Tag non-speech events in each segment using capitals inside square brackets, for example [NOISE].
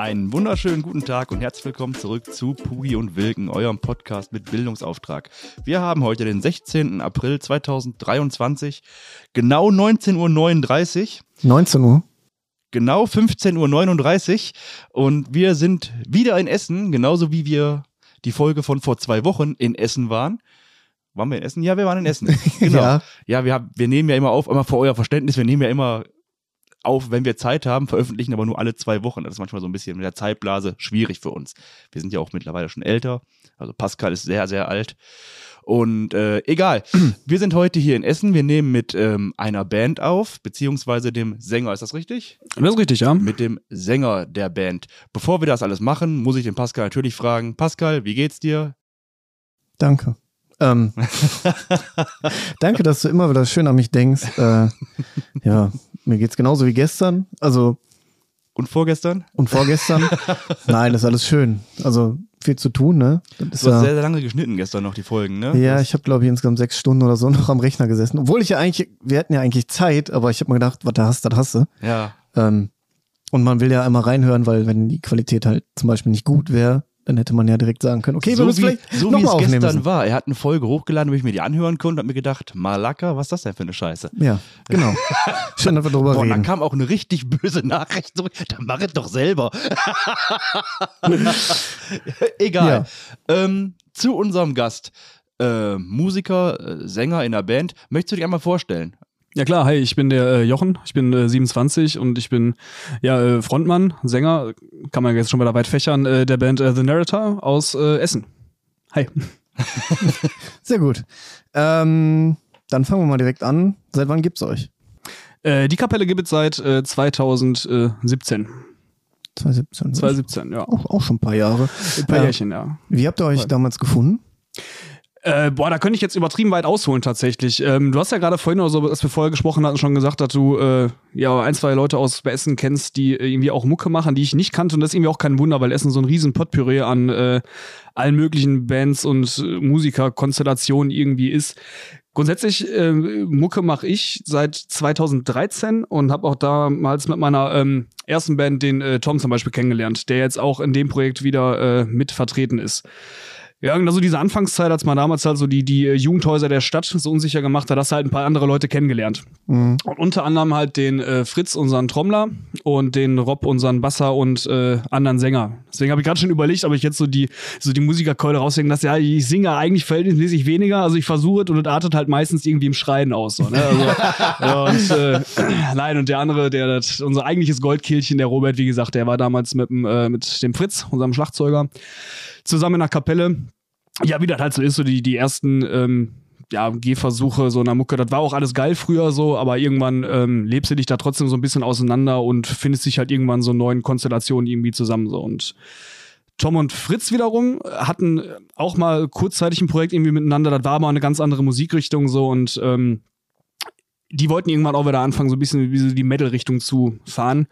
Einen wunderschönen guten Tag und herzlich willkommen zurück zu Pugi und Wilken, eurem Podcast mit Bildungsauftrag. Wir haben heute den 16. April 2023, genau 19.39 Uhr. 19 Uhr? Genau 15.39 Uhr und wir sind wieder in Essen, genauso wie wir die Folge von vor zwei Wochen in Essen waren. Waren wir in Essen? Ja, wir waren in Essen. [LAUGHS] Genau. ja, ja wir, haben, wir nehmen ja immer auf, immer für euer Verständnis, wir nehmen ja immer auf, wenn wir Zeit haben, veröffentlichen aber nur alle zwei Wochen. Das ist manchmal so ein bisschen mit der Zeitblase schwierig für uns. Wir sind ja auch mittlerweile schon älter. Also Pascal ist sehr, sehr alt. Und äh, egal, [CLEARS THROAT] wir sind heute hier in Essen. Wir nehmen mit ähm, einer Band auf, beziehungsweise dem Sänger. Ist das richtig? Das ist richtig, ja. Mit dem Sänger der Band. Bevor wir das alles machen, muss ich den Pascal natürlich fragen. Pascal, wie geht's dir? Danke. Ähm, [LAUGHS] danke, dass du immer wieder schön an mich denkst. Äh, ja, mir geht's genauso wie gestern. Also. Und vorgestern? Und vorgestern. [LAUGHS] Nein, das ist alles schön. Also viel zu tun, ne? Das du hast ja, sehr, sehr lange geschnitten gestern noch die Folgen, ne? Ja, ich habe glaube ich insgesamt sechs Stunden oder so noch am Rechner gesessen. Obwohl ich ja eigentlich, wir hatten ja eigentlich Zeit, aber ich habe mir gedacht, was du hast, das hast du. Ja. Ähm, und man will ja einmal reinhören, weil wenn die Qualität halt zum Beispiel nicht gut wäre, dann hätte man ja direkt sagen können, okay, so wir müssen wie, vielleicht so wie es gestern müssen. war. Er hat eine Folge hochgeladen, wo ich mir die anhören konnte und hab mir gedacht, Malaka, was ist das denn für eine Scheiße? Ja, genau. [LAUGHS] Schön, dass wir drüber Boah, reden. dann kam auch eine richtig böse Nachricht zurück. Dann mach es doch selber. [LAUGHS] Egal. Ja. Ähm, zu unserem Gast. Äh, Musiker, äh, Sänger in der Band. Möchtest du dich einmal vorstellen? Ja klar, hi, ich bin der äh, Jochen, ich bin äh, 27 und ich bin ja äh, Frontmann, Sänger, kann man jetzt schon wieder weit fächern, äh, der Band äh, The Narrator aus äh, Essen. Hi. [LAUGHS] [LAUGHS] Sehr gut. Ähm, dann fangen wir mal direkt an. Seit wann gibt's euch? Die Kapelle gibt es seit äh, 2017. 2017. 2017, ja. Auch, auch schon ein paar Jahre. Ein paar Jährchen, ja. Wie habt ihr euch damals gefunden? Äh, boah, da könnte ich jetzt übertrieben weit ausholen tatsächlich. Ähm, du hast ja gerade vorhin, oder als wir vorher gesprochen hatten, schon gesagt, dass du äh, ja ein, zwei Leute aus Essen kennst, die irgendwie auch Mucke machen, die ich nicht kannte. Und das ist irgendwie auch kein Wunder, weil Essen so ein riesen Potpüree an äh, allen möglichen Bands und äh, Musikerkonstellationen irgendwie ist. Grundsätzlich äh, Mucke mache ich seit 2013 und habe auch damals mit meiner ähm, ersten Band den äh, Tom zum Beispiel kennengelernt, der jetzt auch in dem Projekt wieder äh, mit vertreten ist. Ja, also diese Anfangszeit, als man damals halt so die, die Jugendhäuser der Stadt so unsicher gemacht hat, hast du halt ein paar andere Leute kennengelernt. Mhm. Und unter anderem halt den äh, Fritz, unseren Trommler, und den Rob, unseren Basser und äh, anderen Sänger. Deswegen habe ich gerade schon überlegt, ob ich jetzt so die, so die Musikerkeule raushängen lasse. Ja, ich singe eigentlich verhältnismäßig weniger, also ich versuche es und es artet halt meistens irgendwie im Schreien aus. So, ne? also, [LAUGHS] ja, und, äh, [CLEARS THROAT] nein, und der andere, der das, unser eigentliches Goldkehlchen, der Robert, wie gesagt, der war damals mit, äh, mit dem Fritz, unserem Schlagzeuger zusammen in der Kapelle. Ja, wie das halt so ist, so die, die ersten ähm, ja, Gehversuche so einer Mucke, das war auch alles geil früher so, aber irgendwann ähm, lebst du dich da trotzdem so ein bisschen auseinander und findest dich halt irgendwann so neuen Konstellationen irgendwie zusammen so und Tom und Fritz wiederum hatten auch mal kurzzeitig ein Projekt irgendwie miteinander, das war aber eine ganz andere Musikrichtung so und ähm, die wollten irgendwann auch wieder anfangen, so ein bisschen die Metal-Richtung zu fahren.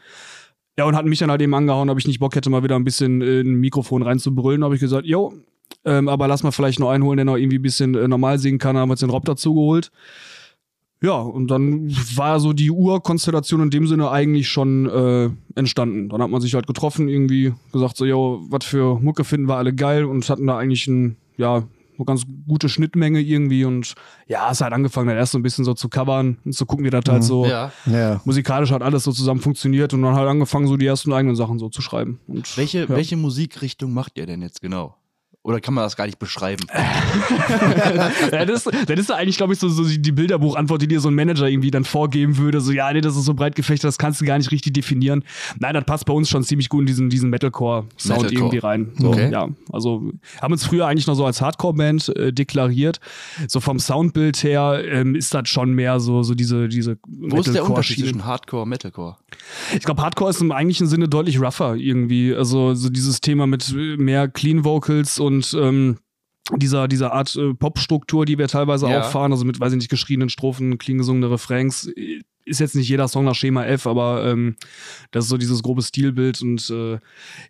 Ja, und hatten mich dann halt eben angehauen, ob ich nicht Bock hätte, mal wieder ein bisschen in ein Mikrofon reinzubrüllen. habe ich gesagt, jo, ähm, aber lass mal vielleicht noch einen holen, der noch irgendwie ein bisschen äh, normal singen kann. haben wir uns den Rob dazu geholt. Ja, und dann war so die Urkonstellation in dem Sinne eigentlich schon äh, entstanden. Dann hat man sich halt getroffen, irgendwie gesagt, so, jo, was für Mucke finden wir alle geil und hatten da eigentlich ein, ja, eine ganz gute Schnittmenge irgendwie und ja, es hat angefangen, dann erst so ein bisschen so zu covern und zu gucken, wie das halt mhm. so ja. Ja. musikalisch hat alles so zusammen funktioniert und dann halt angefangen, so die ersten eigenen Sachen so zu schreiben. Und, welche, ja. welche Musikrichtung macht ihr denn jetzt genau? Oder kann man das gar nicht beschreiben? [LAUGHS] ja, das, das ist eigentlich, glaube ich, so, so die Bilderbuchantwort, die dir so ein Manager irgendwie dann vorgeben würde. So, ja, nee, das ist so breit gefecht, das kannst du gar nicht richtig definieren. Nein, das passt bei uns schon ziemlich gut in diesen, diesen Metalcore-Sound Metalcore. irgendwie rein. So, okay. Ja, also haben uns früher eigentlich noch so als Hardcore-Band äh, deklariert. So vom Soundbild her ähm, ist das schon mehr so, so diese, diese Wo ist der Unterschied zwischen Hardcore und Metalcore? Ich glaube, Hardcore ist im eigentlichen Sinne deutlich rougher irgendwie. Also so dieses Thema mit mehr Clean Vocals und und ähm, dieser, dieser Art äh, Popstruktur, die wir teilweise Ja. auch fahren, also mit, weiß ich nicht, geschriebenen Strophen, clean gesungene Refrains, äh, ist jetzt nicht jeder Song nach Schema F, aber ähm, das ist so dieses grobe Stilbild und äh,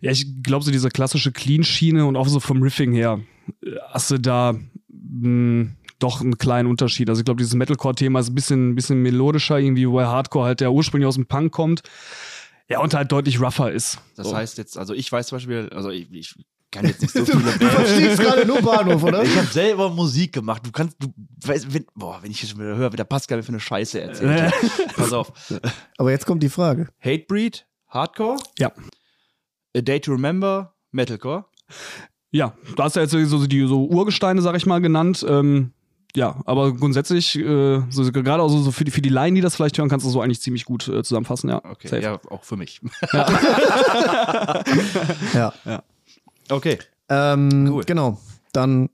ja, ich glaube so diese klassische Clean-Schiene und auch so vom Riffing her äh, hast du da mh, doch einen kleinen Unterschied. Also ich glaube, dieses Metalcore-Thema ist ein bisschen, bisschen melodischer irgendwie, wobei Hardcore halt der ursprünglich aus dem Punk kommt. Ja, und halt deutlich rougher ist. Das so. heißt jetzt, also ich weiß zum Beispiel, also ich, ich kann jetzt nicht so [LAUGHS] viele. Du verstehst gerade nur Bahnhof, oder? Ich habe selber Musik gemacht. Du kannst, du weißt, wenn, boah, wenn ich jetzt wieder höre, wie der Pascal für eine Scheiße erzählt. [LAUGHS] Pass auf. Aber jetzt kommt die Frage. Hatebreed, Hardcore? Ja. A Day to Remember, Metalcore? Ja, du hast ja jetzt so die so Urgesteine, sag ich mal, genannt. Ähm, ja, aber grundsätzlich, äh, so, gerade also so für die, für die Laien, die das vielleicht hören, kannst du so eigentlich ziemlich gut äh, zusammenfassen, ja. Okay, Safe. ja, auch für mich. Ja. [LAUGHS] ja. ja. Okay. Ähm, cool. Genau. Dann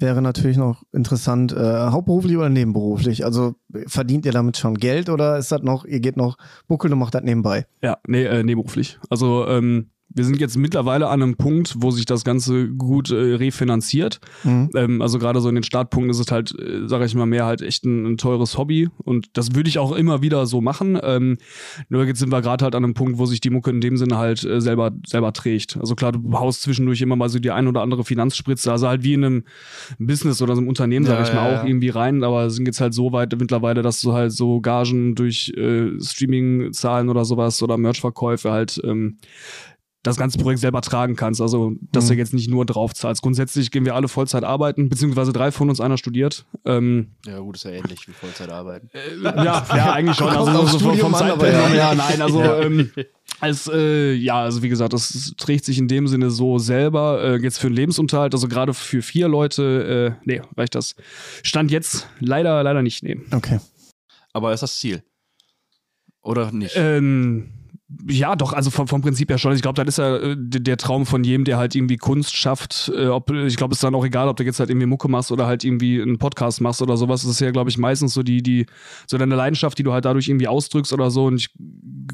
wäre natürlich noch interessant, äh, hauptberuflich oder nebenberuflich? Also verdient ihr damit schon Geld oder ist das noch, ihr geht noch buckeln und macht das nebenbei? Ja, nee, äh, nebenberuflich. Also ähm, wir sind jetzt mittlerweile an einem Punkt, wo sich das Ganze gut äh, refinanziert. Mhm. Ähm, also gerade so in den Startpunkten ist es halt, äh, sage ich mal, mehr halt echt ein, ein, teures Hobby und das würde ich auch immer wieder so machen. Ähm, nur jetzt sind wir gerade halt an einem Punkt, wo sich die Mucke in dem Sinne halt äh, selber selber trägt. Also klar, du haust zwischendurch immer mal so die ein oder andere Finanzspritze, also halt wie in einem Business oder so einem Unternehmen, sage ja, ich mal, ja, auch ja. irgendwie rein, aber sind jetzt halt so weit mittlerweile, dass du halt so Gagen durch äh, Streaming-Zahlen oder sowas oder Merch-Verkäufe halt ähm, das ganze Projekt selber tragen kannst. Also, dass mhm. du jetzt nicht nur drauf zahlst. Grundsätzlich gehen wir alle Vollzeit arbeiten, beziehungsweise drei von uns, einer studiert. Ähm, ja, gut, ist ja ähnlich wie Vollzeit arbeiten. Äh, ja, ja, eigentlich schon. Also, so vom, vom Zeitpensum, ja. ja, nein, also, ja. ähm, als, äh, ja, also wie gesagt, das trägt sich in dem Sinne so selber. Äh, jetzt für einen Lebensunterhalt, also gerade für vier Leute, äh, nee, reicht das. Stand jetzt leider, leider nicht, nee. Okay. Aber ist das Ziel? Oder nicht? Ähm, ja, doch, also vom, vom Prinzip her schon. Ich glaube, das ist ja äh, der Traum von jedem, der halt irgendwie Kunst schafft. Äh, ob, ich glaube, es ist dann auch egal, ob du jetzt halt irgendwie Mucke machst oder halt irgendwie einen Podcast machst oder sowas. Das ist ja, glaube ich, meistens so die, die, so deine Leidenschaft, die du halt dadurch irgendwie ausdrückst oder so. Und ich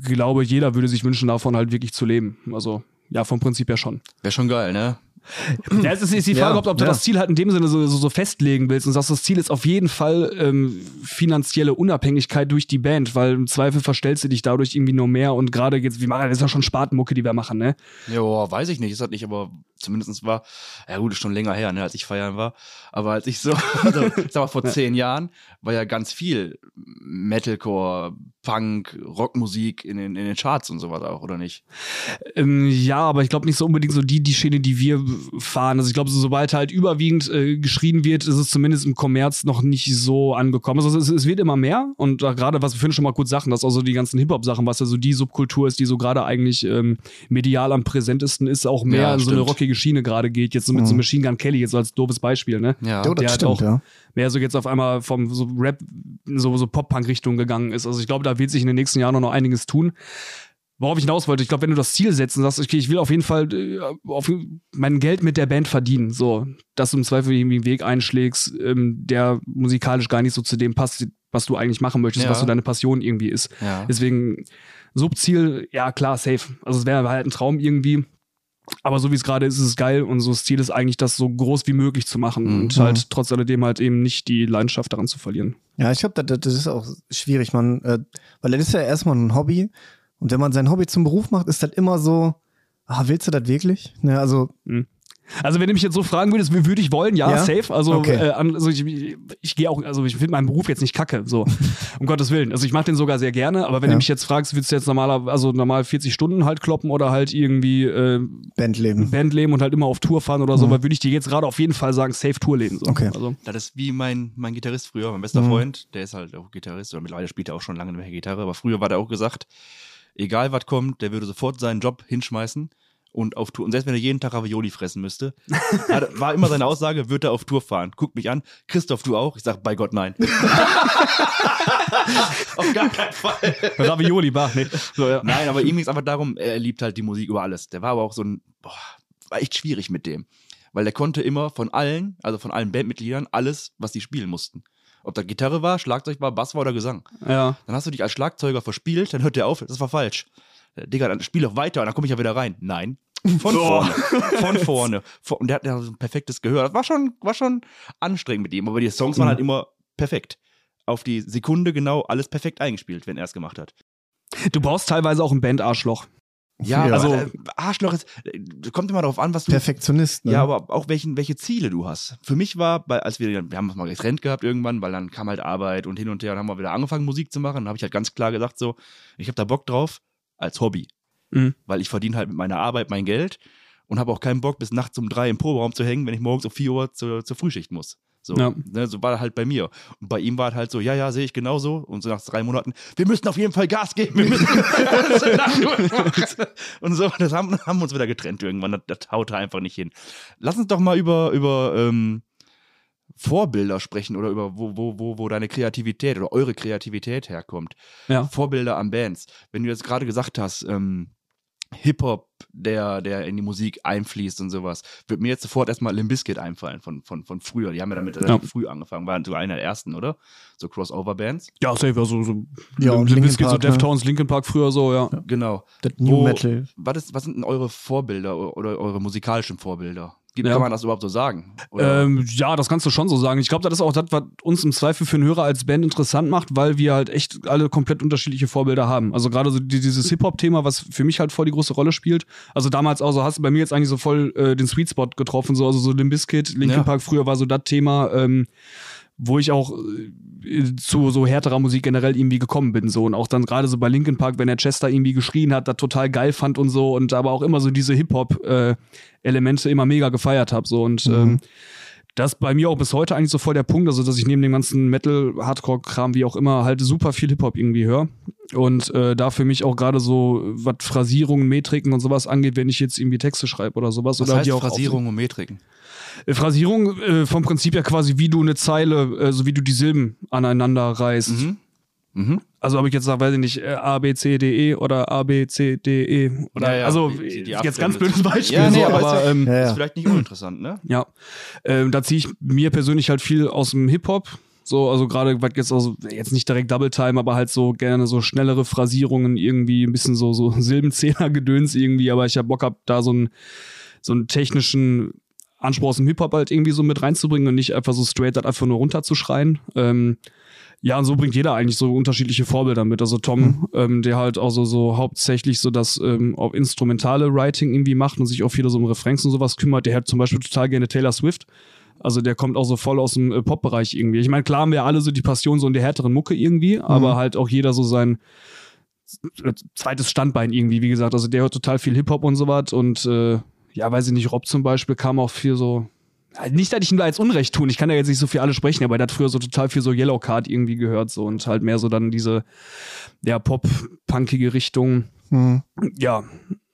glaube, jeder würde sich wünschen, davon halt wirklich zu leben. Also, ja, vom Prinzip her schon. Wäre schon geil, ne? Ja, es ist, die Frage, ja, ob, ob, du ja. das Ziel halt in dem Sinne so, so, so, festlegen willst und sagst, das Ziel ist auf jeden Fall ähm, finanzielle Unabhängigkeit durch die Band, weil im Zweifel verstellst du dich dadurch irgendwie nur mehr und gerade jetzt, wie machen, das ist ja schon Spatenmucke, die wir machen, ne? Ja, weiß ich nicht, ist halt nicht, aber zumindest war, ja gut, ist schon länger her, ne, als ich feiern war, aber als ich so, [LAUGHS] also, [LAUGHS] ich sag mal, vor zehn Jahren war ja ganz viel Metalcore, Punk, Rockmusik in den, in den Charts und sowas auch, oder nicht? Ähm, ja, aber ich glaube nicht so unbedingt so die, die Schiene, die wir fahren. Also ich glaube, so, sobald halt überwiegend äh, geschrien wird, ist es zumindest im Kommerz noch nicht so angekommen. Also es, es wird immer mehr und gerade, was wir vorhin schon mal kurz sagen, dass also die ganzen Hip-Hop-Sachen, was ja so die Subkultur ist, die so gerade eigentlich ähm, medial am präsentesten ist, auch mehr ja, so eine rockige Schiene gerade geht. Jetzt so mit mhm. so Machine Gun Kelly, jetzt so als doofes Beispiel, ne? Ja, Der das stimmt, auch, ja mehr so jetzt auf einmal vom so Rap, so, so Pop-Punk-Richtung gegangen ist. Also ich glaube, da wird sich in den nächsten Jahren noch einiges tun. Worauf ich hinaus wollte, ich glaube, wenn du das Ziel setzt und sagst, okay, ich will auf jeden Fall äh, auf mein Geld mit der Band verdienen, so, dass du im Zweifel irgendwie einen Weg einschlägst, ähm, der musikalisch gar nicht so zu dem passt, was du eigentlich machen möchtest, ja. was so deine Passion irgendwie ist. Ja. Deswegen, Subziel, ja klar, safe. Also es wäre halt ein Traum irgendwie. Aber so wie es gerade ist, ist es geil und so das Ziel ist eigentlich, das so groß wie möglich zu machen mhm. und halt trotz alledem halt eben nicht die Leidenschaft daran zu verlieren. Ja, ich glaube, das, das, ist auch schwierig, man, äh, weil das ist ja erstmal ein Hobby und wenn man sein Hobby zum Beruf macht, ist das immer so, ah, willst du das wirklich? Ne, also mhm. Also wenn du mich jetzt so fragen würdest, würde ich wollen, ja, ja? safe. Also, okay. äh, also ich, ich, gehe auch, also ich finde meinen Beruf jetzt nicht kacke, so [LAUGHS] um Gottes Willen. Also ich mache den sogar sehr gerne, aber wenn ja. du mich jetzt fragst, willst du jetzt normaler, also normal 40 Stunden halt kloppen oder halt irgendwie äh, Bandleben. Bandleben und halt immer auf Tour fahren oder so, mhm. würde ich dir jetzt gerade auf jeden Fall sagen, safe Tourleben. So. Okay. Also. Das ist wie mein, mein Gitarrist früher, mein bester mhm. Freund, der ist halt auch Gitarrist oder mittlerweile spielt er auch schon lange nicht mehr Gitarre, aber früher war der auch gesagt, egal was kommt, der würde sofort seinen Job hinschmeißen und auf Tour. Und selbst wenn er jeden Tag Ravioli fressen müsste, [LAUGHS] war immer seine Aussage, wird er auf Tour fahren. Guck mich an. Christoph, du auch? Ich sag, bei Gott, nein. [LAUGHS] auf gar keinen Fall. Ravioli, bah, nee. So, ja. Nein, aber ihm ging es einfach darum, er liebt halt die Musik über alles. Der war aber auch so ein, boah, war echt schwierig mit dem. Weil der konnte immer von allen, also von allen Bandmitgliedern, alles, was die spielen mussten. Ob da Gitarre war, Schlagzeug war, Bass war oder Gesang. Ja. Dann hast du dich als Schlagzeuger verspielt, dann hört der auf, das war falsch. Digga, dann spiel doch weiter und dann komme ich ja wieder rein. Nein. Von vorne. Von vorne. Und der hat ja so ein perfektes Gehör. Das war schon, war schon anstrengend mit ihm, aber die Songs waren halt mhm. immer perfekt. Auf die Sekunde genau alles perfekt eingespielt, wenn er es gemacht hat. Du brauchst teilweise auch ein Band-Arschloch. Ja, ja, also äh, Arschloch ist, äh, kommt immer darauf an, was du. Perfektionist, ne? Ja, aber auch welchen, welche Ziele du hast. Für mich war, bei, als wir, wir haben uns mal getrennt gehabt irgendwann, weil dann kam halt Arbeit und hin und her und haben wir wieder angefangen, Musik zu machen. Dann habe ich halt ganz klar gesagt, so, ich habe da Bock drauf, als Hobby. Mhm. Weil ich verdiene halt mit meiner Arbeit mein Geld und habe auch keinen Bock, bis nachts um drei im Proberaum zu hängen, wenn ich morgens um vier Uhr zur, zur Frühschicht muss. So, ja. ne, so war halt bei mir. Und bei ihm war es halt so, ja, ja, sehe ich genauso. Und so nach drei Monaten, wir müssen auf jeden Fall Gas geben. Wir müssen [LAUGHS] und so, das haben, haben wir uns wieder getrennt irgendwann. Das, das haute einfach nicht hin. Lass uns doch mal über, über ähm, Vorbilder sprechen oder über wo, wo, wo, wo deine Kreativität oder eure Kreativität herkommt. Ja. Vorbilder an Bands. Wenn du jetzt gerade gesagt hast, ähm, Hip-Hop, der, der in die Musik einfließt und sowas, wird mir jetzt sofort erstmal Limbiskit einfallen von, von, von früher. Die haben ja damit ja. früh angefangen, waren so einer der ersten, oder? So Crossover-Bands. Ja, safe, also so ja, Limbiskit, so Deftones, ne? Linkin Park früher so, ja. ja. Genau. Das New Wo, Metal. Was, ist, was sind denn eure Vorbilder oder eure musikalischen Vorbilder? Gibt, ja. Kann man das überhaupt so sagen? Ähm, ja, das kannst du schon so sagen. Ich glaube, das ist auch das, was uns im Zweifel für einen Hörer als Band interessant macht, weil wir halt echt alle komplett unterschiedliche Vorbilder haben. Also gerade so dieses Hip-Hop-Thema, was für mich halt voll die große Rolle spielt. Also damals auch so, hast du bei mir jetzt eigentlich so voll äh, den Sweet Spot getroffen, so, also so den Biscuit, Linkin ja. Park früher war so das Thema. Ähm, wo ich auch äh, zu so härterer Musik generell irgendwie gekommen bin so und auch dann gerade so bei Linkin Park, wenn der Chester irgendwie geschrien hat, das total geil fand und so und aber auch immer so diese Hip Hop äh, Elemente immer mega gefeiert habe so und mhm. ähm, das bei mir auch bis heute eigentlich so voll der Punkt, also dass ich neben dem ganzen Metal, Hardcore-Kram, wie auch immer, halt super viel Hip-Hop irgendwie höre. Und äh, da für mich auch gerade so, was Phrasierungen, Metriken und sowas angeht, wenn ich jetzt irgendwie Texte schreibe oder sowas. Was oder heißt die auch Phrasierungen und Metriken? Äh, Phrasierung äh, vom Prinzip ja quasi, wie du eine Zeile, äh, so wie du die Silben aneinander reißt. Mhm. Mhm. Also ob ich jetzt sage, weiß ich nicht, äh, A, B, C, D, E oder A, B, C, D, E. Oder, ja, ja, also die, die jetzt ganz blödes Beispiel. Ja, nee, so, aber, aber ist, ähm, ja, ist vielleicht nicht uninteressant, ne? Ja. Ähm, da ziehe ich mir persönlich halt viel aus dem Hip-Hop. So, also gerade, jetzt also jetzt nicht direkt Double Time, aber halt so gerne so schnellere Phrasierungen, irgendwie ein bisschen so, so [LAUGHS] Silbenzähler-Gedöns irgendwie, aber ich hab Bock hab, da so einen, so einen technischen Anspruch aus dem Hip-Hop halt irgendwie so mit reinzubringen und nicht einfach so straight das einfach nur runterzuschreien. Ähm, ja, und so bringt jeder eigentlich so unterschiedliche Vorbilder mit. Also Tom, mhm. ähm, der halt auch so, so hauptsächlich so das ähm, auf instrumentale Writing irgendwie macht und sich auch viel so um Refrains und sowas kümmert. Der hat zum Beispiel total gerne Taylor Swift. Also der kommt auch so voll aus dem äh, Pop-Bereich irgendwie. Ich meine, klar haben wir alle so die Passion so in der härteren Mucke irgendwie, mhm. aber halt auch jeder so sein äh, zweites Standbein irgendwie, wie gesagt. Also der hört total viel Hip-Hop und sowas und äh, ja, weiß ich nicht, Rob zum Beispiel kam auch viel so nicht, dass ich ihm da jetzt Unrecht tun, ich kann ja jetzt nicht so viel alle sprechen, aber er hat früher so total viel so Yellow Card irgendwie gehört so und halt mehr so dann diese ja, pop-punkige Richtung. Mhm. Ja,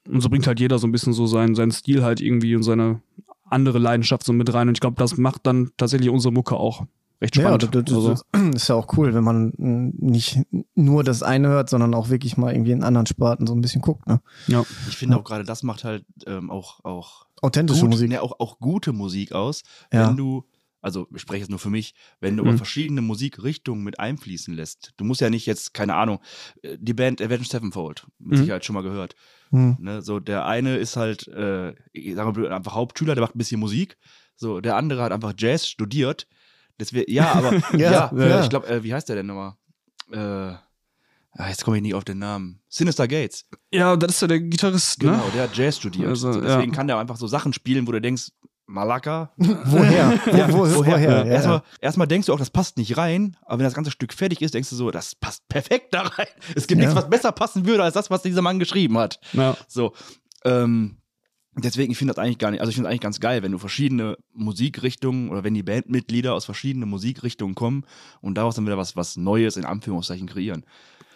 und so bringt halt jeder so ein bisschen so seinen, seinen Stil halt irgendwie und seine andere Leidenschaft so mit rein und ich glaube, das macht dann tatsächlich unsere Mucke auch recht spannend. Ja, das, das, also. [CLEARS THROAT] ist ja auch cool, wenn man nicht nur das eine hört, sondern auch wirklich mal irgendwie in anderen Sparten so ein bisschen guckt. Ne? Ja. Ich finde ja. auch gerade das macht halt ähm, auch, auch authentische gut, Musik. Ne, auch, auch gute Musik aus, ja. wenn du also ich spreche jetzt nur für mich, wenn du mhm. verschiedene Musikrichtungen mit einfließen lässt. Du musst ja nicht jetzt, keine Ahnung, äh, die Band Avenged Sevenfold, mit mhm. Sicherheit schon mal gehört. Mhm. Ne, so, der eine ist halt, äh, ich sag mal, einfach Hauptschüler, der macht ein bisschen Musik. So, der andere hat einfach Jazz studiert. Das wär, ja, aber [LAUGHS] ja, ja, ja, ich glaube, äh, wie heißt der denn nochmal? Äh, Ah, jetzt komme ich nicht auf den Namen. Sinister Gates. Ja, das ist ja der Gitarrist, ne? Genau, der hat Jazz studiert. Also, so, deswegen ja. kann der einfach so Sachen spielen, wo du denkst, Malaka? [LAUGHS] woher? [LAUGHS] ja, wo, woher? woher? Ja, erstmal, erstmal denkst du auch, das passt nicht rein, aber wenn das ganze Stück fertig ist, denkst du so, das passt perfekt da rein. Es gibt nichts, was besser passen würde, als das, was dieser Mann geschrieben hat. Ja. So. Ähm, deswegen, ich finde das eigentlich gar nicht, also ich finde es eigentlich ganz geil, wenn du verschiedene Musikrichtungen oder wenn die Bandmitglieder aus verschiedenen Musikrichtungen kommen und daraus dann wieder was, was Neues in Anführungszeichen kreieren.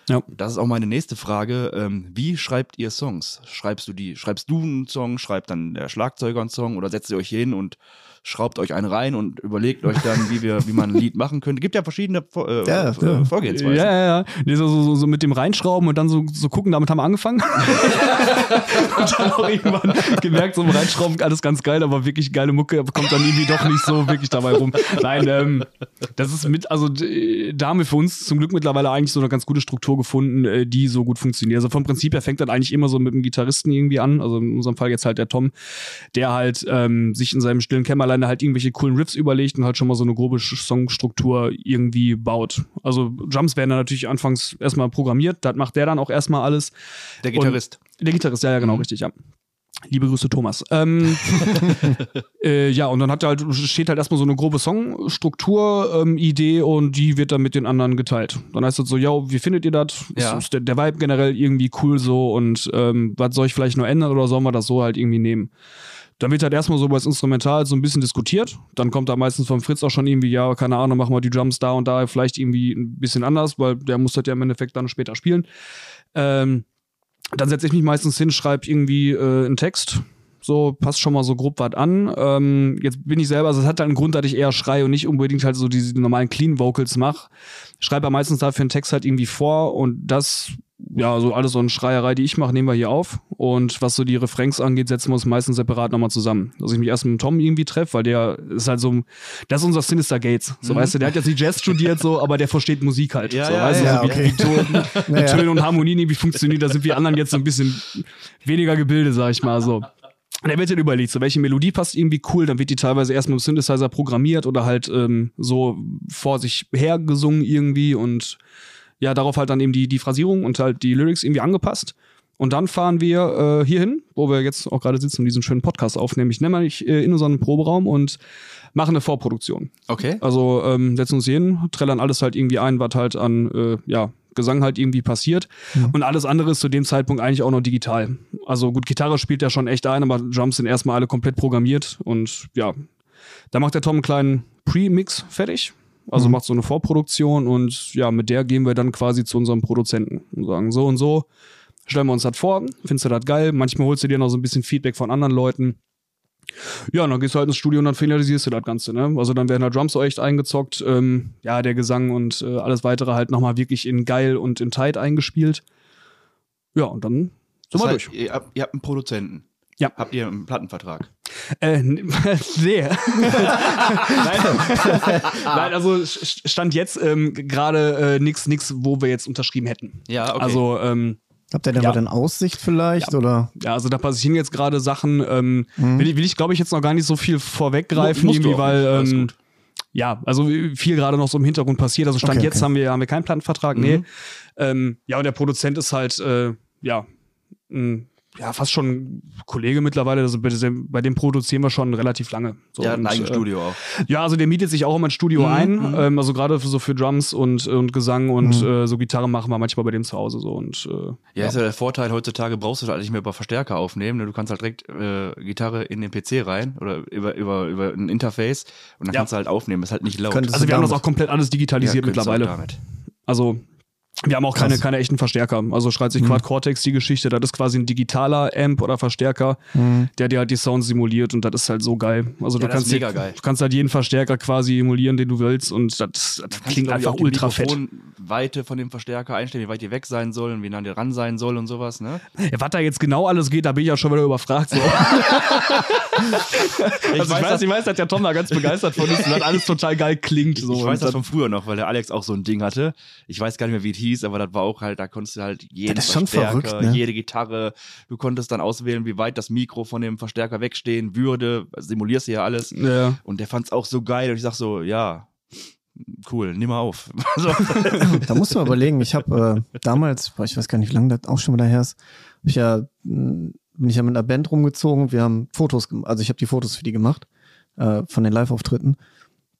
Ja. Das ist auch meine nächste Frage. Ähm, wie schreibt ihr Songs? Schreibst du die, schreibst du einen Song, schreibt dann der Schlagzeuger einen Song oder setzt ihr euch hin und schraubt euch einen rein und überlegt euch dann, wie wir, wie man ein Lied machen könnte. Gibt ja verschiedene äh, ja, ja. Vorgehensweisen. Ja, ja, ja. Nee, so, so, so mit dem Reinschrauben und dann so, so gucken, damit haben wir angefangen. [LAUGHS] und dann auch irgendwann gemerkt, so im Reinschrauben alles ganz geil, aber wirklich geile Mucke kommt dann irgendwie doch nicht so wirklich dabei rum. Nein, ähm, das ist mit, also da haben wir für uns zum Glück mittlerweile eigentlich so eine ganz gute Struktur gefunden, äh, die so gut funktioniert. Also vom Prinzip her fängt dann eigentlich immer so mit dem Gitarristen irgendwie an. Also in unserem Fall jetzt halt der Tom, der halt ähm, sich in seinem stillen Kämmerlein halt irgendwelche coolen Riffs überlegt und halt schon mal so eine grobe Songstruktur irgendwie baut. Also Jumps werden dann natürlich anfangs erstmal programmiert, das macht der dann auch erstmal alles. Der Gitarrist. Und der Gitarrist, ja, ja, genau, mhm. richtig, ja. Liebe Grüße, Thomas. Ähm, [LAUGHS] äh, ja, und dann hat halt, steht halt erstmal so eine grobe Songstruktur, ähm, Idee und die wird dann mit den anderen geteilt. Dann heißt es so, ja, wie findet ihr das? Ja. Ist der, der Vibe generell irgendwie cool so und ähm, was soll ich vielleicht nur ändern oder sollen wir das so halt irgendwie nehmen? Dann wird halt erstmal so über das Instrumental so ein bisschen diskutiert. Dann kommt da meistens vom Fritz auch schon irgendwie, ja, keine Ahnung, machen wir die Drums da und da vielleicht irgendwie ein bisschen anders, weil der muss das ja im Endeffekt dann später spielen. Ähm, dann setze ich mich meistens hin, schreibe irgendwie äh, einen Text. So, passt schon mal so grob was an. Ähm, jetzt bin ich selber, also es hat halt einen Grund, dass ich eher schreie und nicht unbedingt halt so diese normalen Clean Vocals mache. Schreibe aber meistens dafür einen Text halt irgendwie vor und das, ja, so alles so eine Schreierei, die ich mache, nehmen wir hier auf. Und was so die Refrains angeht, setzen wir uns meistens separat nochmal zusammen. Dass ich mich erst mit Tom irgendwie treffe, weil der ist halt so, das ist unser Sinister Gates. So, weißt du, der hat jetzt nicht Jazz studiert, so, aber der versteht Musik halt. Ja, so, ja, weißt du, ja, so wie, okay. wie, Töne, wie. Töne und Harmonien irgendwie funktionieren. Da sind wir anderen jetzt so ein bisschen weniger gebildet, sag ich mal so. Und er wird dann überlegt, so welche Melodie passt irgendwie cool, dann wird die teilweise erst mit dem Synthesizer programmiert oder halt ähm, so vor sich her gesungen irgendwie und ja, darauf halt dann eben die, die Phrasierung und halt die Lyrics irgendwie angepasst. Und dann fahren wir äh, hierhin, wo wir jetzt auch gerade sitzen und diesen schönen Podcast aufnehmen. Ich nehme mich äh, in unseren Proberaum und machen eine Vorproduktion. Okay. Also ähm, setzen uns hier hin, trällern alles halt irgendwie ein, was halt an äh, ja, Gesang halt irgendwie passiert. Und alles andere ist zu dem Zeitpunkt eigentlich auch noch digital. Also gut, Gitarre spielt ja schon echt ein, aber Drums sind erstmal alle komplett programmiert. Und ja, da macht der Tom einen kleinen Pre-Mix fertig. Also macht so eine Vorproduktion und ja, mit der gehen wir dann quasi zu unserem Produzenten und sagen so und so, stellen wir uns das vor, findest du das geil? Manchmal holst du dir noch so ein bisschen Feedback von anderen Leuten. Ja, und dann gehst du halt ins Studio und dann finalisierst du das Ganze, ne? Also dann werden da Drums so echt eingezockt, ähm, ja, der Gesang und äh, alles weitere halt nochmal wirklich in geil und in tight eingespielt. Ja, und dann sind Das wir heißt, durch. Ihr habt, ihr habt ein Produzenten. Ja. Habt ihr einen Plattenvertrag? Äh, [LAUGHS] nee. Nein. Nein, also st- stand jetzt ähm, gerade äh, nix, nix, wo wir jetzt unterschrieben hätten. Ja, okay. Also, ähm, Habt ihr denn Ja. mal in Aussicht vielleicht? Oder? ja, also da passieren jetzt gerade Sachen, ähm, will ich, will ich glaube ich, jetzt noch gar nicht so viel vorweggreifen, Musst du irgendwie, weil ähm, ja, also viel gerade noch so im Hintergrund passiert. Also Stand Okay, jetzt okay. haben wir haben wir keinen Plattenvertrag, nee. Mhm. Ähm, ja, und der Produzent ist halt, äh, ja, ein, ja, fast schon Kollege mittlerweile. Also bei dem, bei dem produzieren wir schon relativ lange. So, hat ein eigenes äh, Studio auch. Ja, also der mietet sich auch immer ein Studio Mhm, ein. mhm. Ähm, also gerade für, so für Drums und, und Gesang und Mhm. äh, so Gitarre machen wir manchmal bei dem zu Hause so. Und äh, Ja, ist ja der Vorteil, heutzutage brauchst du halt nicht mehr über Verstärker aufnehmen. ne? Du kannst halt direkt äh, Gitarre in den PC rein oder über, über, über ein Interface und dann Ja. kannst du halt aufnehmen. Ist halt nicht laut. Könntest also wir haben das auch komplett alles digitalisiert du auch mittlerweile. Damit. Also wir haben auch keine, Krass. keine echten Verstärker. Also schreit sich Quad Cortex die Geschichte, das ist quasi ein digitaler Amp oder Verstärker, Mhm. der dir halt die Sounds simuliert und das ist halt so geil. Also Ja, du das kannst ist mega dir- geil. du kannst halt jeden Verstärker quasi emulieren, den du willst und das, das klingt einfach auch die ultra fett. Mikrofonweite von dem Verstärker einstellen, wie weit die weg sein sollen, wie nah der ran sein soll und sowas, ne? Ja, was da jetzt genau alles geht, da bin ich ja schon wieder überfragt. So. [LAUGHS] Ich also ich weiß, ich weiß, dass der Tom da ganz begeistert von ist und das alles total geil klingt. So. ich weiß Und das von früher noch, weil der Alex auch so ein Ding hatte. Ich weiß gar nicht mehr, wie es hieß, aber das war auch halt, da konntest du halt jeden Das ist schon Verstärker, verrückt, ne? jede Gitarre, du konntest dann auswählen, wie weit das Mikro von dem Verstärker wegstehen würde. Simulierst du ja alles. ja. Und der fand's auch so geil und ich sag so, ja, cool, nimm mal auf. [LAUGHS] Also, Da musst du mal überlegen, ich habe äh, damals, boah, ich weiß gar nicht, wie lange das auch schon wieder her ist, hab ich ja, mh, bin ich ja mit einer Band rumgezogen, wir haben Fotos gemacht, also ich habe die Fotos für die gemacht, äh, von den Live-Auftritten.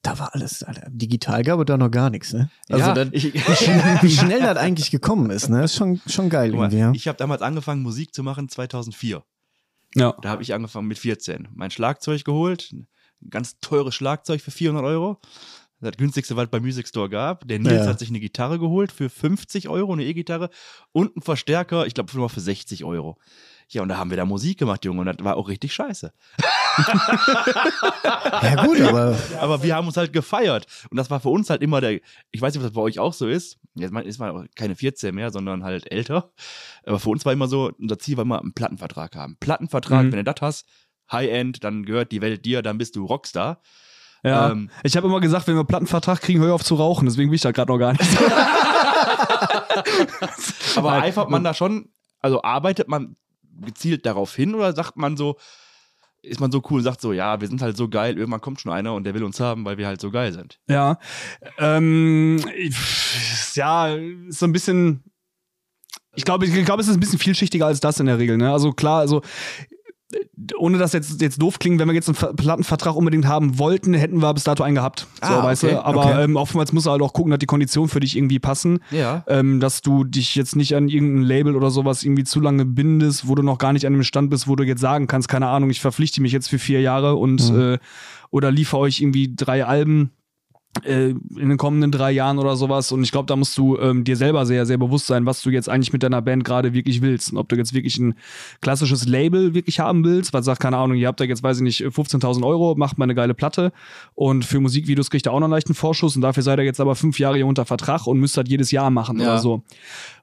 Da war alles, Alter, digital gab es da noch gar nichts, ne? Also ja, das, ich, wie schnell das eigentlich gekommen ist, ne? Ist schon, schon geil mal, irgendwie, ja. ich habe damals angefangen, Musik zu machen 2004. ja. Da habe ich angefangen mit 14. Mein Schlagzeug geholt, ein ganz teures Schlagzeug für 400 Euro. Das günstigste, was es bei Music Store gab. Der Nils Ja. hat sich eine Gitarre geholt für 50 Euro, eine E-Gitarre und einen Verstärker, ich glaube, für 60 Euro. Ja, und da haben wir da Musik gemacht, Junge, und das war auch richtig scheiße. Ja gut, aber Aber wir haben uns halt gefeiert. Und das war für uns halt immer der, ich weiß nicht, ob das bei euch auch so ist. Jetzt ist man keine 14 mehr, sondern halt älter. Aber für uns war immer so, unser Ziel war immer einen Plattenvertrag haben. Plattenvertrag, Mhm. wenn du das hast, High-End, dann gehört die Welt dir, dann bist du Rockstar. Ja. Ähm, ich habe immer gesagt, wenn wir einen Plattenvertrag kriegen, hör auf zu rauchen. Deswegen will ich da gerade noch gar nicht. [LAUGHS] Aber eifert man da schon, also arbeitet man gezielt darauf hin oder sagt man so, ist man so cool und sagt so, ja, wir sind halt so geil, irgendwann kommt schon einer und der will uns haben, weil wir halt so geil sind. Ja. Ähm, ja, so ein bisschen. Ich glaube, ich glaube, es ist ein bisschen vielschichtiger als das in der Regel. Ne? Also klar, also ohne dass jetzt, jetzt doof klingen, wenn wir jetzt einen Plattenvertrag unbedingt haben wollten, hätten wir bis dato einen gehabt. So, ah, weißt okay, du? Aber okay. ähm, oftmals muss er halt auch gucken, dass die Konditionen für dich irgendwie passen. Ja. Ähm, dass du dich jetzt nicht an irgendein Label oder sowas irgendwie zu lange bindest, wo du noch gar nicht an dem Stand bist, wo du jetzt sagen kannst, keine Ahnung, ich verpflichte mich jetzt für vier Jahre und mhm. äh, oder liefere euch irgendwie drei Alben in den kommenden drei Jahren oder sowas. Und ich glaube, da musst du ähm, dir selber sehr, sehr bewusst sein, was du jetzt eigentlich mit deiner Band gerade wirklich willst. Und ob du jetzt wirklich ein klassisches Label wirklich haben willst, weil sagt, keine Ahnung, ihr habt da jetzt, weiß ich nicht, 15.000 Euro, macht mal eine geile Platte und für Musikvideos kriegt ihr auch noch einen leichten Vorschuss und dafür seid ihr jetzt aber fünf Jahre hier unter Vertrag und müsst halt jedes Jahr machen ja. oder so.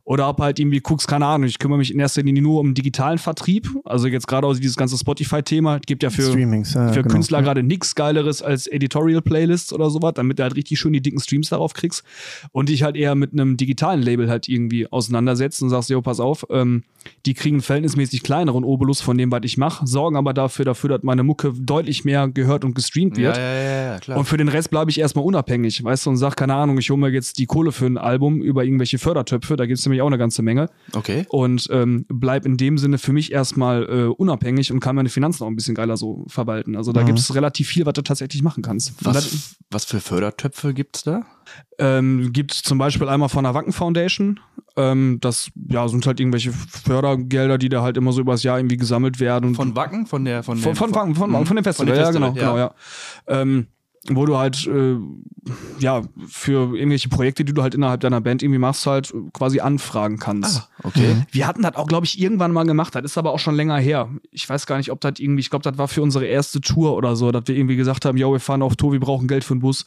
Oder ob halt irgendwie guckst, keine Ahnung, ich kümmere mich in erster Linie nur um digitalen Vertrieb. Also jetzt gerade auch dieses ganze Spotify-Thema. Gibt ja für, ja, für genau. Künstler gerade nichts Geileres als Editorial-Playlists oder sowas, damit du halt richtig schön die dicken Streams darauf kriegst. Und dich halt eher mit einem digitalen Label halt irgendwie auseinandersetzt und sagst, jo, pass auf, ähm, die kriegen einen verhältnismäßig kleineren Obolus von dem, was ich mache, sorgen aber dafür, dafür, dass meine Mucke deutlich mehr gehört und gestreamt wird. Ja, ja, ja, klar. Und für den Rest bleibe ich erstmal unabhängig, weißt du, und sag, keine Ahnung, ich hole mir jetzt die Kohle für ein Album über irgendwelche Fördertöpfe, da gibt es nämlich auch eine ganze Menge. Okay. Und ähm, bleib in dem Sinne für mich erstmal äh, unabhängig und kann meine Finanzen auch ein bisschen geiler so verwalten. Also da mhm. gibt es relativ viel, was du tatsächlich machen kannst. Was, was für Fördertöpfe gibt es da? Ähm, gibt zum Beispiel einmal von der Wacken Foundation. Ähm, das ja, sind halt irgendwelche Fördergelder, die da halt immer so übers Jahr irgendwie gesammelt werden. Von Wacken? Von der von, von, von, von, von, von dem Festival, ja, genau, ja. genau, ja. Ähm, wo du halt äh, ja für irgendwelche Projekte, die du halt innerhalb deiner Band irgendwie machst, halt quasi anfragen kannst. Ah, okay. Mhm. Wir hatten das auch, glaube ich, irgendwann mal gemacht. Das ist aber auch schon länger her. Ich weiß gar nicht, ob das irgendwie, ich glaube, das war für unsere erste Tour oder so, dass wir irgendwie gesagt haben, ja, wir fahren auf Tour, wir brauchen Geld für einen Bus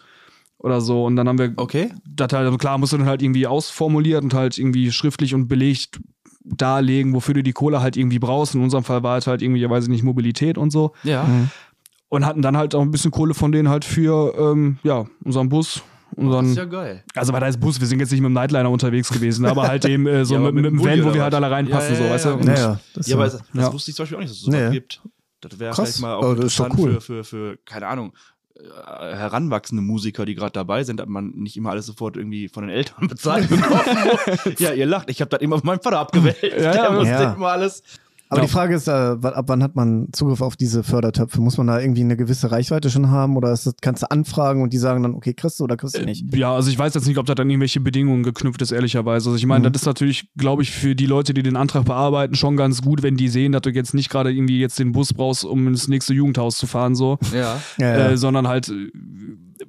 oder so. Und dann haben wir okay. das halt, also klar, musst du dann halt irgendwie ausformuliert und halt irgendwie schriftlich und belegt darlegen, wofür du die Kohle halt irgendwie brauchst. In unserem Fall war es halt irgendwie, weiß ich nicht, Mobilität und so. Ja. Mhm und hatten dann halt auch ein bisschen Kohle von denen halt für ähm, ja, unseren Bus. Unseren, das ist ja geil. Also, weil da ist Bus, wir sind jetzt nicht mit dem Nightliner unterwegs gewesen, aber halt eben äh, so [LAUGHS] ja, mit, mit, dem Van, wo wir halt alle reinpassen, ja, ja, so, weißt du? Und, ja, das, ja, aber das, das wusste ich zum Beispiel auch nicht, dass es so nee. gibt. Das wäre vielleicht mal auch interessant cool. für, für, für, keine Ahnung, äh, heranwachsende Musiker, die gerade dabei sind, dass man nicht immer alles sofort irgendwie von den Eltern [LAUGHS] bezahlt bekommen [LAUGHS] Ja, ihr lacht, ich habe das immer von meinem Vater abgewählt. Ja, Der musste immer alles aber genau. die Frage ist, äh, ab wann hat man Zugriff auf diese Fördertöpfe? Muss man da irgendwie eine gewisse Reichweite schon haben oder das, kannst du anfragen und die sagen dann, okay, kriegst du oder kriegst du nicht? Äh, ja, also ich weiß jetzt nicht, ob da dann irgendwelche Bedingungen geknüpft ist, ehrlicherweise. Also ich meine, mhm. das ist natürlich, glaube ich, für die Leute, die den Antrag bearbeiten, schon ganz gut, wenn die sehen, dass du jetzt nicht gerade irgendwie jetzt den Bus brauchst, um ins nächste Jugendhaus zu fahren, so. Ja. ja, ja. Äh, sondern halt äh,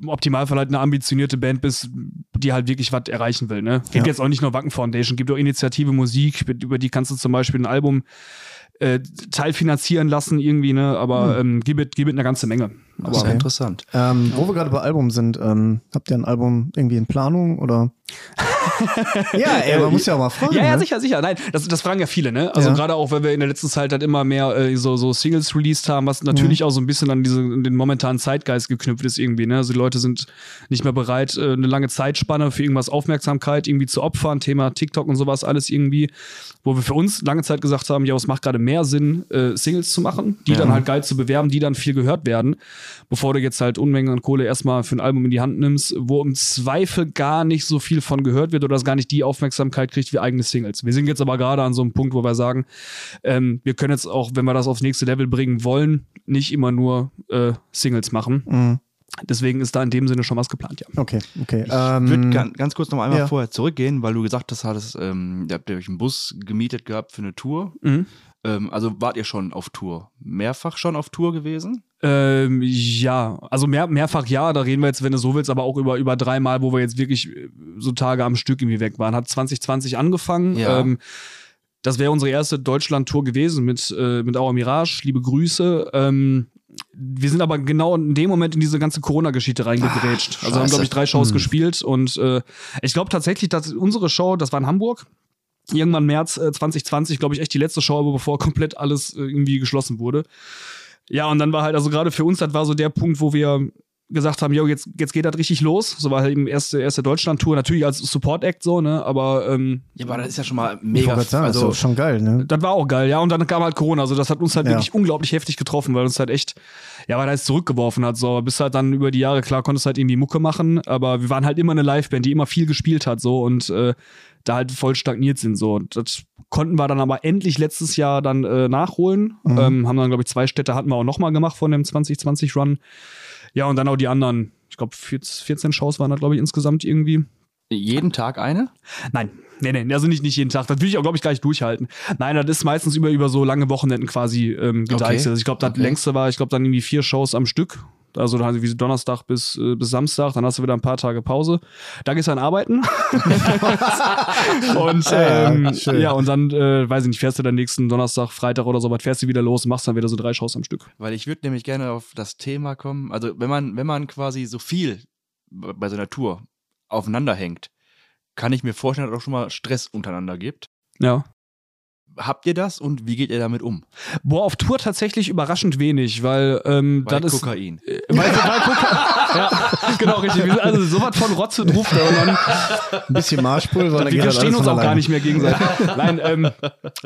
im Optimalfall halt eine ambitionierte Band bist, die halt wirklich was erreichen will. Ne? Gibt ja. jetzt auch nicht nur Wacken Foundation, gibt auch Initiative Musik, über die kannst du zum Beispiel ein Album äh, teilfinanzieren lassen irgendwie, ne? Aber hm. ähm, gibt gibt eine ganze Menge. Aber, ist ja interessant. Ähm, wo wir gerade bei Album sind, ähm, habt ihr ein Album irgendwie in Planung oder? [LAUGHS] ja, ey, man muss ja auch mal fragen. Ja, ja, ne? sicher, sicher. Nein, das, das fragen ja viele, ne? Also ja. gerade auch, weil wir in der letzten Zeit halt immer mehr äh, so, so Singles released haben, was natürlich mhm. auch so ein bisschen an diese, den momentanen Zeitgeist geknüpft ist irgendwie, ne? Also die Leute sind nicht mehr bereit, äh, eine lange Zeitspanne für irgendwas Aufmerksamkeit irgendwie zu opfern, Thema TikTok und sowas alles irgendwie, wo wir für uns lange Zeit gesagt haben, ja, es macht gerade mehr Sinn, äh, Singles zu machen, die ja. dann halt geil zu bewerben, die dann viel gehört werden, bevor du jetzt halt Unmengen an Kohle erstmal für ein Album in die Hand nimmst, wo im Zweifel gar nicht so viel von gehört wird oder das gar nicht die Aufmerksamkeit kriegt wie eigene Singles. Wir sind jetzt aber gerade an so einem Punkt, wo wir sagen, ähm, wir können jetzt auch, wenn wir das aufs nächste Level bringen wollen, nicht immer nur äh, Singles machen. Mhm. Deswegen ist da in dem Sinne schon was geplant, ja. Okay, okay. Ich ähm, würde ganz, ganz kurz noch einmal ja. vorher zurückgehen, weil du gesagt hast, hattest, ähm, ihr habt euch einen Bus gemietet gehabt für eine Tour. Mhm. Ähm, also wart ihr schon auf Tour? Mehrfach schon auf Tour gewesen? Ähm, ja, also mehr, mehrfach ja, da reden wir jetzt, wenn du so willst, aber auch über, über dreimal, wo wir jetzt wirklich äh, so Tage am Stück irgendwie weg waren. Hat 2020 angefangen. Ja. Ähm, das wäre unsere erste Deutschland-Tour gewesen mit, äh, mit Auer Mirage. Liebe Grüße. Ähm, wir sind aber genau in dem Moment in diese ganze Corona-Geschichte reingegrätscht. Ach, also haben, glaube ich, drei Shows hm. gespielt und äh, ich glaube tatsächlich, dass unsere Show, das war in Hamburg, irgendwann März äh, 2020, glaube ich, echt die letzte Show, bevor komplett alles äh, irgendwie geschlossen wurde. Ja, und dann war halt, also gerade für uns, das war so der Punkt, wo wir gesagt haben, jo, jetzt, jetzt geht das richtig los. So war halt eben erste, erste Deutschland-Tour, natürlich als Support-Act so, ne? Aber ähm, Ja, aber das ist ja schon mal mega. Sagen, also ist schon geil, ne? Das war auch geil, ja. Und dann kam halt Corona. Also das hat uns halt ja. wirklich unglaublich heftig getroffen, weil uns halt echt, ja, weil er es zurückgeworfen hat. So, bis halt dann über die Jahre, klar, konntest halt irgendwie Mucke machen, aber wir waren halt immer eine Liveband, die immer viel gespielt hat, so und äh, da halt voll stagniert sind. So. Und das konnten wir dann aber endlich letztes Jahr dann äh, nachholen. Mhm. Ähm, haben dann, glaube ich, zwei Städte hatten wir auch nochmal gemacht von dem 2020-Run. Ja, und dann auch die anderen, ich glaube, 14 Shows waren da, glaube ich, insgesamt irgendwie. Jeden Tag eine? Nein, nee, nee, also nicht, nicht jeden Tag. Das will ich auch, glaube ich, gar nicht durchhalten. Nein, das ist meistens über, über so lange Wochenenden quasi ähm, gedeichselt. Okay. Also ich glaube, das okay. längste war, ich glaube, dann irgendwie vier Shows am Stück. Also dann wie Donnerstag bis, äh, bis Samstag, dann hast du wieder ein paar Tage Pause. Da gehst du dann arbeiten. [LAUGHS] und ähm, ja, ja, und dann, äh, weiß ich nicht, fährst du dann nächsten Donnerstag, Freitag oder so, was fährst du wieder los und machst dann wieder so drei Shows am Stück. Weil ich würde nämlich gerne auf das Thema kommen. Also wenn man, wenn man quasi so viel bei so einer Tour aufeinander hängt, kann ich mir vorstellen, dass es auch schon mal Stress untereinander gibt. Ja habt ihr das und wie geht ihr damit um? Boah, auf Tour tatsächlich überraschend wenig, weil ähm, weil das Kokain. ist. Äh, weil, weil Kokain. [LAUGHS] ja, [LAUGHS] genau, richtig. Also sowas von Rotze drauf ein bisschen Marschpulver. Wir verstehen uns auch gar nicht mehr gegenseitig. [LAUGHS] Nein, ähm,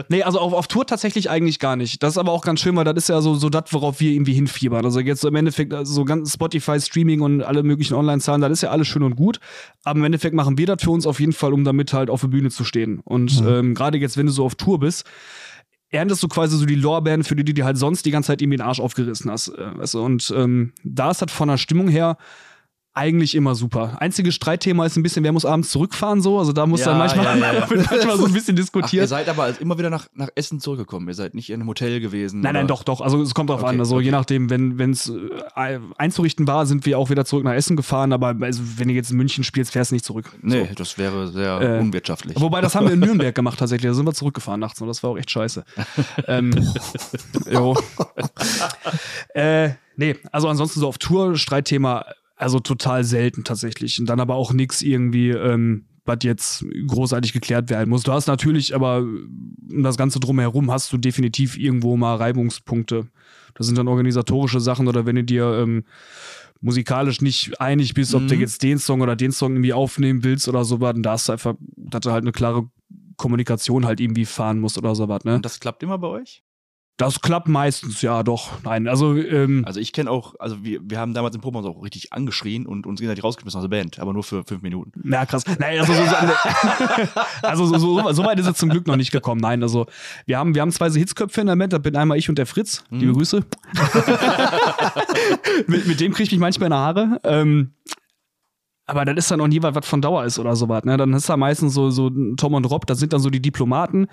nee, also auf, auf Tour tatsächlich eigentlich gar nicht. Das ist aber auch ganz schön, weil das ist ja so, so das, worauf wir irgendwie hinfiebern. Also jetzt so im Endeffekt, also so ganz Spotify, Streaming und alle möglichen Online-Zahlen, das ist ja alles schön und gut. Aber im Endeffekt machen wir das für uns auf jeden Fall, um damit halt auf der Bühne zu stehen. Und mhm. ähm, gerade jetzt, wenn du so auf Tour bist, erntest du quasi so die Lorbeeren, für die du dir halt sonst die ganze Zeit irgendwie den Arsch aufgerissen hast. Äh, weißt du? Und ähm, da ist halt von der Stimmung her eigentlich immer super. Einziges Streitthema ist ein bisschen, wer muss abends zurückfahren so. Also da muss ja, dann manchmal, ja, ja, [LAUGHS] manchmal so ein bisschen diskutiert. Ach, ihr seid aber immer wieder nach, nach Essen zurückgekommen. Ihr seid nicht in einem Hotel gewesen. Nein, oder? nein, doch, doch. Also es kommt drauf okay, an. Also okay. je nachdem, wenn es äh, einzurichten war, sind wir auch wieder zurück nach Essen gefahren. Aber also, wenn ihr jetzt in München spielst, fährst du nicht zurück. Nee, so. das wäre sehr äh, unwirtschaftlich. Wobei, das haben wir in [LAUGHS] Nürnberg gemacht tatsächlich. Da sind wir zurückgefahren nachts und das war auch echt scheiße. [LAUGHS] ähm, jo. äh, nee, also ansonsten so auf Tour, Streitthema also total selten tatsächlich. Und dann aber auch nichts irgendwie, ähm, was jetzt großartig geklärt werden muss. Du hast natürlich, aber um das Ganze drumherum hast du definitiv irgendwo mal Reibungspunkte. Das sind dann organisatorische Sachen oder wenn du dir ähm, musikalisch nicht einig bist, ob mhm. du jetzt den Song oder den Song irgendwie aufnehmen willst oder so was, dann da hast du einfach, dass du halt eine klare Kommunikation halt irgendwie fahren musst oder so was, ne? Und das klappt immer bei euch? Das klappt meistens, ja, doch. Nein, also. Ähm, also ich kenne auch, also wir, wir haben damals im Proberaum auch richtig angeschrien und uns gegenseitig rausgeschmissen aus der Band, aber nur für fünf Minuten. Ja, krass. Nein, also so, so, also so, so, so weit ist es zum Glück noch nicht gekommen. Nein, also wir haben, wir haben zwei so Hitzköpfe in der Band, da bin einmal ich und der Fritz. Mhm. Liebe Grüße. [LAUGHS] mit, mit dem kriege ich mich manchmal in die Haare. Ähm, aber das ist dann auch nie was, was von Dauer ist oder sowas. Ne? Dann ist da meistens so, so Tom und Rob, das sind dann so die Diplomaten,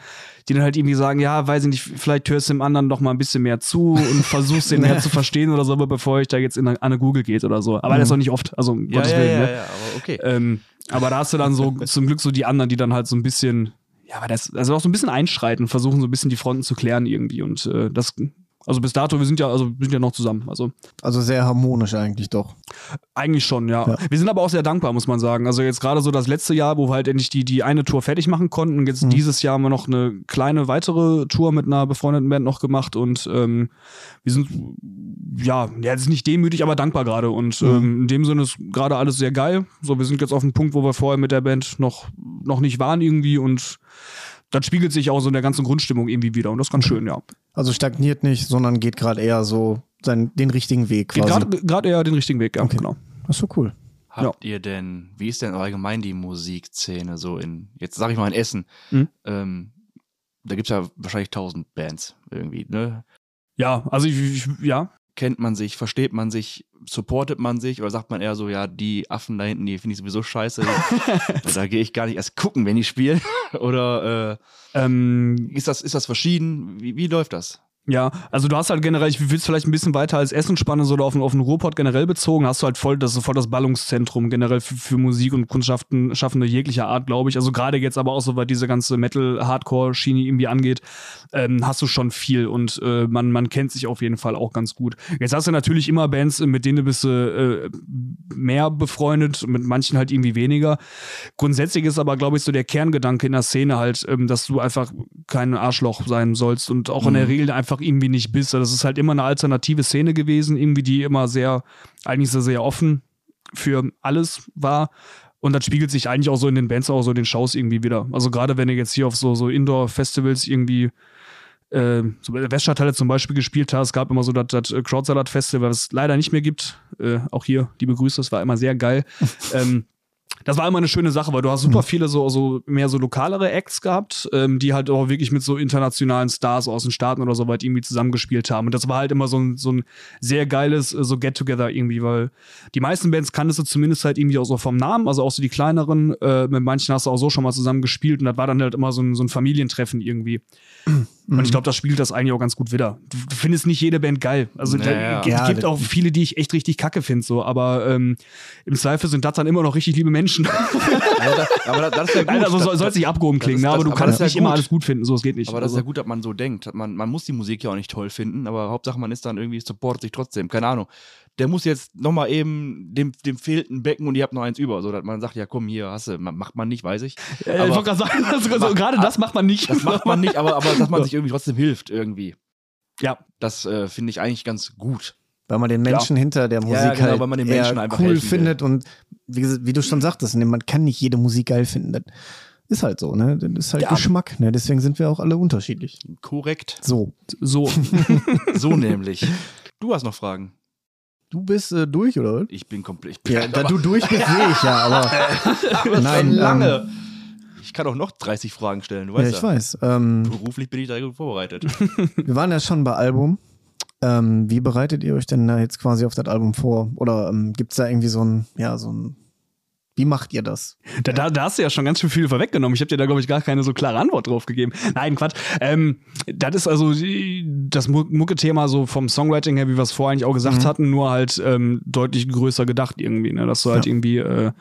die dann halt irgendwie sagen, ja, weiß ich nicht, vielleicht hörst du dem anderen noch mal ein bisschen mehr zu und versuchst den [LAUGHS] mehr zu verstehen oder so, bevor ich da jetzt in eine Google geht oder so. Aber mhm. das ist auch nicht oft, also um ja, Gottes ja, Willen. Ja, ne? ja, aber okay. Ähm, aber da hast du dann so [LAUGHS] zum Glück so die anderen, die dann halt so ein bisschen, ja, aber das, also auch so ein bisschen einschreiten, versuchen so ein bisschen die Fronten zu klären irgendwie und äh, das also bis dato, wir sind ja, also wir sind ja noch zusammen. Also, also sehr harmonisch eigentlich doch. Eigentlich schon, ja. ja. Wir sind aber auch sehr dankbar, muss man sagen. Also jetzt gerade so das letzte Jahr, wo wir halt endlich die, die eine Tour fertig machen konnten. Und jetzt mhm. dieses Jahr haben wir noch eine kleine weitere Tour mit einer befreundeten Band noch gemacht und ähm, wir sind ja, ja, jetzt nicht demütig, aber dankbar gerade. Und mhm. ähm, in dem Sinne ist gerade alles sehr geil. So, wir sind jetzt auf dem Punkt, wo wir vorher mit der Band noch, noch nicht waren irgendwie und das spiegelt sich auch so in der ganzen Grundstimmung irgendwie wieder und das ist ganz schön, ja. Also stagniert nicht, sondern geht gerade eher so seinen, den richtigen Weg quasi. Geht gerade eher den richtigen Weg, ja, okay. genau. Das ist so cool. Habt ja. ihr denn, wie ist denn allgemein die Musikszene so in, jetzt sag ich mal in Essen, mhm. ähm, da gibt es ja wahrscheinlich tausend Bands irgendwie, ne? Ja, also ich, ich, ja. Kennt man sich, versteht man sich, supportet man sich oder sagt man eher so, ja, die Affen da hinten, die finde ich sowieso scheiße. [LAUGHS] da gehe ich gar nicht erst gucken, wenn die spielen. [LAUGHS] oder äh, ähm, ist, das, ist das verschieden? Wie, wie läuft das? Ja, also du hast halt generell, ich will es vielleicht ein bisschen weiter als Essen spannen, so auf, auf den Ruhrpott generell bezogen, hast du halt voll, das ist voll das Ballungszentrum generell für, für Musik und Kunstschaffende jeglicher Art, glaube ich. Also gerade jetzt aber auch so, weil diese ganze Metal-Hardcore-Schiene irgendwie angeht, ähm, hast du schon viel und äh, man, man kennt sich auf jeden Fall auch ganz gut. Jetzt hast du natürlich immer Bands, mit denen du bist äh, mehr befreundet, mit manchen halt irgendwie weniger. Grundsätzlich ist aber, glaube ich, so der Kerngedanke in der Szene halt, ähm, dass du einfach kein Arschloch sein sollst und auch mhm. in der mhm. Regel einfach einfach irgendwie nicht bist. Das ist halt immer eine alternative Szene gewesen, irgendwie, die immer sehr, eigentlich sehr, sehr offen für alles war. Und das spiegelt sich eigentlich auch so in den Bands, auch so in den Shows irgendwie wieder. Also gerade wenn du jetzt hier auf so, so Indoor-Festivals irgendwie äh, so bei der Weststadthalle zum Beispiel gespielt hast, es gab immer so das, das Crowdsalad-Festival, was es leider nicht mehr gibt. Äh, auch hier, liebe Grüße, das war immer sehr geil. [LAUGHS] ähm, das war immer eine schöne Sache, weil du hast super mhm. viele so, so mehr so lokalere Acts gehabt, ähm, die halt auch wirklich mit so internationalen Stars aus den Staaten oder so weit irgendwie zusammengespielt haben. Und das war halt immer so ein, so ein sehr geiles äh, so Get-Together irgendwie, weil die meisten Bands kanntest du zumindest halt irgendwie auch so vom Namen, also auch so die kleineren, äh, mit manchen hast du auch so schon mal zusammen gespielt und das war dann halt immer so ein, so ein Familientreffen irgendwie. [CLEARS THROAT] Und ich glaube, das spielt das eigentlich auch ganz gut wieder. Du, findest nicht jede Band geil. Also naja. es ja, gibt auch viele, die ich echt richtig kacke finde, so, aber ähm, im Zweifel sind das dann immer noch richtig liebe Menschen. [LAUGHS] aber, aber das ist ja gut. Also soll es nicht abgehoben klingen, ne? aber du aber kannst nicht ja immer alles gut finden, so es geht nicht. Aber das ist ja also gut, dass man so denkt. Man, man muss die Musik ja auch nicht toll finden, aber Hauptsache man ist dann irgendwie supportet sich trotzdem. Keine Ahnung der muss jetzt nochmal eben dem, dem fehlten Becken und ihr habt noch eins über, so dass man sagt, ja komm, hier hast du, macht man nicht, weiß ich. Äh, aber, ich wollte [LAUGHS] gerade sagen, also, gerade das macht man nicht. Das macht man nicht, aber, aber dass man [LAUGHS] sich irgendwie trotzdem hilft irgendwie. Ja. Das äh, finde ich eigentlich ganz gut. Weil man den Menschen ja. hinter der Musik ja, genau, halt weil man den Menschen einfach cool findet und wie, wie, du schon sagtest, ne, man kann nicht jede Musik geil finden. Das ist halt so, ne? Das ist halt ja. Geschmack, ne? Deswegen sind wir auch alle unterschiedlich. Korrekt. So. So. [LAUGHS] so nämlich. Du hast noch Fragen. Du bist äh, durch, oder? Ich bin komplett. Ja, [LAUGHS] da du durch bist, sehe ich ja, [LAUGHS] aber. nein, lange. Ähm, ich kann auch noch 30 Fragen stellen, du weißt ja. ich weiß. Ähm, Beruflich bin ich da gut vorbereitet. [LAUGHS] Wir waren ja schon bei Album. Ähm, wie bereitet ihr euch denn da jetzt quasi auf das Album vor? Oder ähm, gibt es da irgendwie so ein, ja, so ein wie macht ihr das? Da, da, da hast du ja schon ganz schön viel vorweggenommen. Ich habe dir da, glaube ich, gar keine so klare Antwort drauf gegeben. Nein, Quatsch. Ähm, das ist also das Mucke-Thema so vom Songwriting her, wie wir es vorher eigentlich auch gesagt mhm. hatten, nur halt ähm, deutlich größer gedacht irgendwie. Ne? Dass du halt ja. irgendwie äh,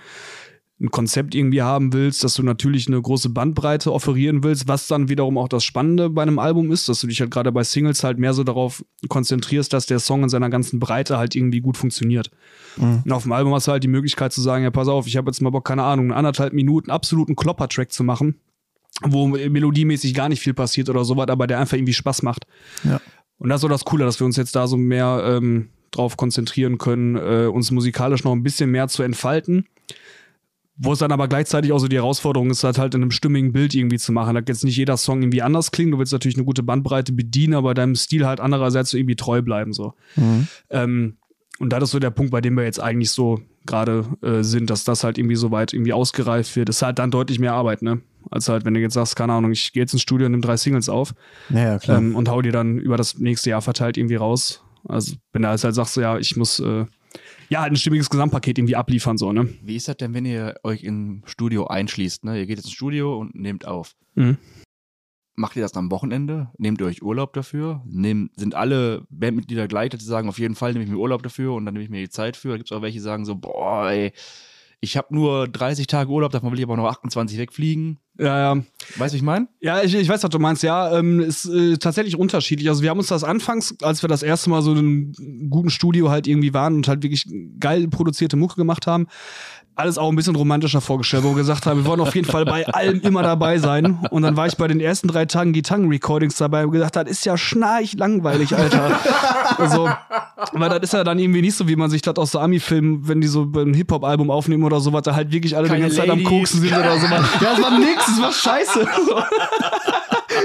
ein Konzept irgendwie haben willst, dass du natürlich eine große Bandbreite offerieren willst, was dann wiederum auch das Spannende bei einem Album ist, dass du dich halt gerade bei Singles halt mehr so darauf konzentrierst, dass der Song in seiner ganzen Breite halt irgendwie gut funktioniert. Mhm. Und auf dem Album hast du halt die Möglichkeit zu sagen, ja, pass auf, ich habe jetzt mal Bock, keine Ahnung, anderthalb Minuten absoluten Klopper-Track zu machen, wo melodiemäßig gar nicht viel passiert oder sowas, aber der einfach irgendwie Spaß macht. Ja. Und das ist so das Coole, dass wir uns jetzt da so mehr ähm, drauf konzentrieren können, äh, uns musikalisch noch ein bisschen mehr zu entfalten wo es dann aber gleichzeitig auch so die Herausforderung ist, halt, halt in einem stimmigen Bild irgendwie zu machen. Da jetzt nicht jeder Song irgendwie anders klingen. Du willst natürlich eine gute Bandbreite bedienen, aber deinem Stil halt andererseits so irgendwie treu bleiben. So. Mhm. Ähm, und das ist so der Punkt, bei dem wir jetzt eigentlich so gerade äh, sind, dass das halt irgendwie so weit irgendwie ausgereift wird. Das ist halt dann deutlich mehr Arbeit, ne? Als halt, wenn du jetzt sagst, keine Ahnung, ich gehe jetzt ins Studio und nehme drei Singles auf klar. Ähm, und hau die dann über das nächste Jahr verteilt irgendwie raus. Also wenn du halt sagst, ja, ich muss äh, ja, ein stimmiges Gesamtpaket irgendwie abliefern, so, ne? Wie ist das denn, wenn ihr euch im Studio einschließt, ne? Ihr geht ins Studio und nehmt auf. Mhm. Macht ihr das am Wochenende? Nehmt ihr euch Urlaub dafür? Nehm, sind alle Bandmitglieder gleich, dass sie sagen, auf jeden Fall nehme ich mir Urlaub dafür und dann nehme ich mir die Zeit für? Da gibt es auch welche, die sagen so, boah, ey, ich habe nur 30 Tage Urlaub, davon will ich aber noch 28 wegfliegen. Ja, ja. Weißt du, ich meine? Ja, ich, ich weiß, was du meinst. Ja, ähm, ist äh, tatsächlich unterschiedlich. Also wir haben uns das anfangs, als wir das erste Mal so in einem guten Studio halt irgendwie waren und halt wirklich geil produzierte Mucke gemacht haben, alles auch ein bisschen romantischer vorgestellt, wo wir gesagt haben, wir wollen auf jeden Fall bei allem immer dabei sein. Und dann war ich bei den ersten drei Tagen Gitarren-Recordings dabei und gesagt, das ist ja schnarch langweilig, Alter. also, weil das ist ja dann irgendwie nicht so, wie man sich das aus so Ami-Filmen, wenn die so ein Hip-Hop-Album aufnehmen oder sowas, da halt wirklich alle Keine die ganze Zeit am Koksen sind oder so. Ja, das war nix, das war scheiße.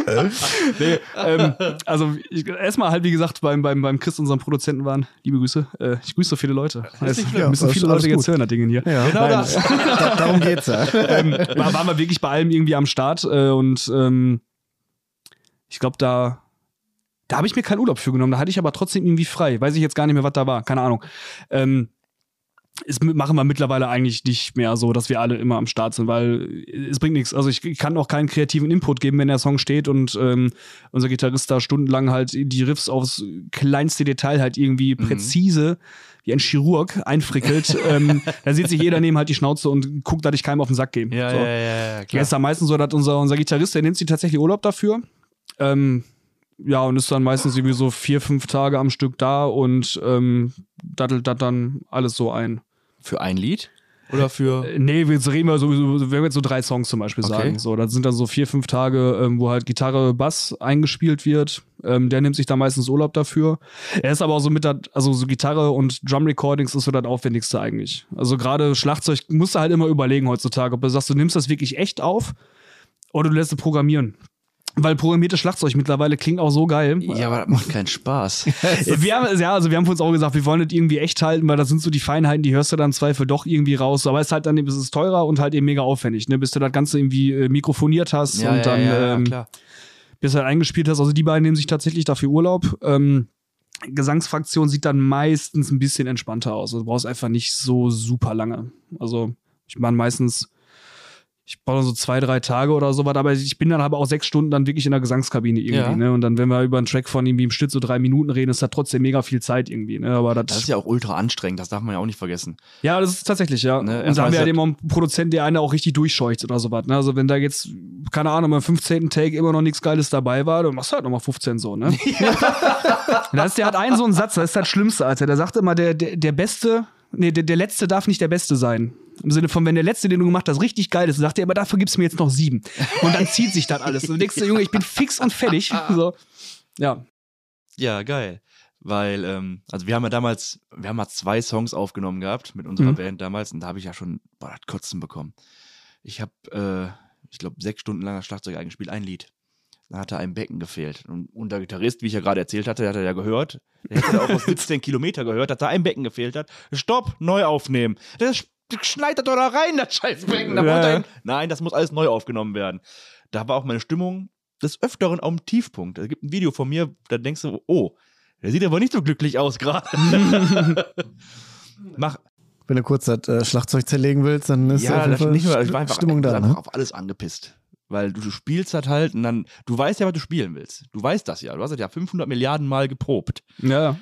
[LAUGHS] nee, ähm, also erstmal halt, wie gesagt, beim, beim, beim Chris, unserem Produzenten waren, liebe Grüße, äh, ich grüße so viele Leute. Es ja, müssen viele Leute jetzt hören, das Ding hier. Ja, genau Nein. das. da, darum geht's ja. ähm, war, waren wir wirklich bei allem irgendwie am Start äh, und ähm, ich glaube, da da habe ich mir keinen Urlaub für genommen, da hatte ich aber trotzdem irgendwie frei. Weiß ich jetzt gar nicht mehr, was da war, keine Ahnung. Ähm, es machen wir mittlerweile eigentlich nicht mehr so, dass wir alle immer am Start sind, weil es bringt nichts. Also ich kann auch keinen kreativen Input geben, wenn der Song steht und ähm, unser Gitarrist da stundenlang halt die Riffs aufs kleinste Detail halt irgendwie mhm. präzise wie ein Chirurg einfrickelt. ähm, [LAUGHS] da sieht sich jeder neben halt die Schnauze und guckt, dass ich keinem auf den Sack gebe. Ja, so. ja, ja, klar. ist da meistens so, dass unser, unser Gitarrist, der nimmt sich tatsächlich Urlaub dafür. Ähm, ja, und ist dann meistens irgendwie so vier, fünf Tage am Stück da und ähm, dattelt das dann alles so ein. Für ein Lied? Oder für. Äh, nee, wir reden mal so, wir werden jetzt so drei Songs zum Beispiel okay. sagen. So, das sind dann so vier, fünf Tage, ähm, wo halt Gitarre, Bass eingespielt wird. Ähm, der nimmt sich da meistens Urlaub dafür. Er ist aber auch so mit der, also so Gitarre und Drum Recordings ist so das Aufwendigste eigentlich. Also gerade Schlagzeug musst du halt immer überlegen heutzutage, ob du sagst, du nimmst das wirklich echt auf oder du lässt es programmieren. Weil programmiertes Schlagzeug mittlerweile klingt auch so geil. Ja, aber das macht keinen Spaß. [LAUGHS] wir haben, ja, also wir haben uns auch gesagt, wir wollen das irgendwie echt halten, weil das sind so die Feinheiten, die hörst du dann im Zweifel doch irgendwie raus. Aber es ist halt dann, es ist teurer und halt eben mega aufwendig, ne? Bis du das Ganze irgendwie äh, mikrofoniert hast ja, und ja, dann, ja, ähm, klar. bis du halt eingespielt hast. Also die beiden nehmen sich tatsächlich dafür Urlaub. Ähm, Gesangsfraktion sieht dann meistens ein bisschen entspannter aus. Also du brauchst einfach nicht so super lange. Also ich meine meistens ich brauche so zwei, drei Tage oder so was, aber ich bin dann aber auch sechs Stunden dann wirklich in der Gesangskabine irgendwie, Ja. ne? Und dann, wenn wir über einen Track von irgendwie im Schnitt so drei Minuten reden, ist das trotzdem mega viel Zeit irgendwie, ne? Aber das, Das ist ja auch ultra anstrengend, das darf man ja auch nicht vergessen. ja, das ist tatsächlich, ja. Ne, und da haben wir ja auch einen Produzenten, der eine auch richtig durchscheucht oder sowas, ne? Also wenn da jetzt, keine Ahnung, beim 15. Take immer noch nichts Geiles dabei war, dann machst du halt nochmal 15 so, ne? [LAUGHS] [LAUGHS] das ist, der hat einen so einen Satz, das ist das Schlimmste, Alter. Der sagt immer, der, der, der Beste, nee, der, der Letzte darf nicht der Beste sein. Im Sinne von, wenn der Letzte, den du gemacht hast, richtig geil ist, sagt er, aber dafür gibst du mir jetzt noch sieben. Und dann zieht sich das alles. Und du denkst dir, Junge, ich bin fix und fertig. [LAUGHS] So. Ja. Ja, geil. Weil, ähm, also wir haben ja damals, wir haben mal zwei Songs aufgenommen gehabt mit unserer Mhm. Band damals und da habe ich ja schon, boah, das Kotzen bekommen. Ich habe, äh, ich glaube, sechs Stunden lang das Schlagzeug eingespielt, ein Lied. Da hatte ein Becken gefehlt. Und, und der Gitarrist, wie ich ja gerade erzählt hatte, der hat er ja gehört. Der hätte ja auch aus [LAUGHS] 17 Kilometer gehört, dass da ein Becken gefehlt hat. Stopp, neu aufnehmen. Das sch- schneidet doch da rein, das scheiß Becken. Da Ja, Nein, das muss alles neu aufgenommen werden. Da war auch meine Stimmung des Öfteren auf dem Tiefpunkt. Es gibt ein Video von mir, da denkst du, oh, der sieht aber nicht so glücklich aus gerade. [LAUGHS] Mach, Wenn du kurz das äh, Schlagzeug zerlegen willst, dann ist auf ja, das Fall nicht nur, ich war einfach, Stimmung ich war da. einfach Ne? auf alles angepisst. Weil du, du spielst das halt und dann, du weißt ja, was du spielen willst. Du weißt das ja. Du hast das ja 500 Milliarden Mal geprobt. Ja.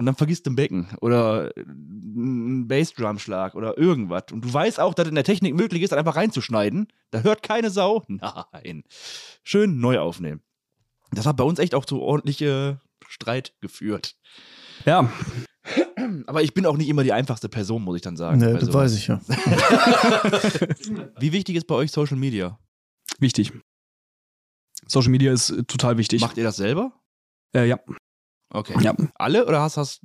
Und dann vergisst du ein Becken oder einen Bassdrumschlag oder irgendwas. Und du weißt auch, dass in der Technik möglich ist, das einfach reinzuschneiden. Da hört keine Sau. [LAUGHS] Nein. Schön neu aufnehmen. Das hat bei uns echt auch zu ordentliche Streit geführt. Ja. Aber ich bin auch nicht immer die einfachste Person, muss ich dann sagen. Ne, bei das weiß ich ja. [LAUGHS] Wie wichtig ist bei euch Social Media? Wichtig. Social Media ist äh, total wichtig. Macht ihr das selber? Äh, ja. Okay. Ja. Alle oder hast, hast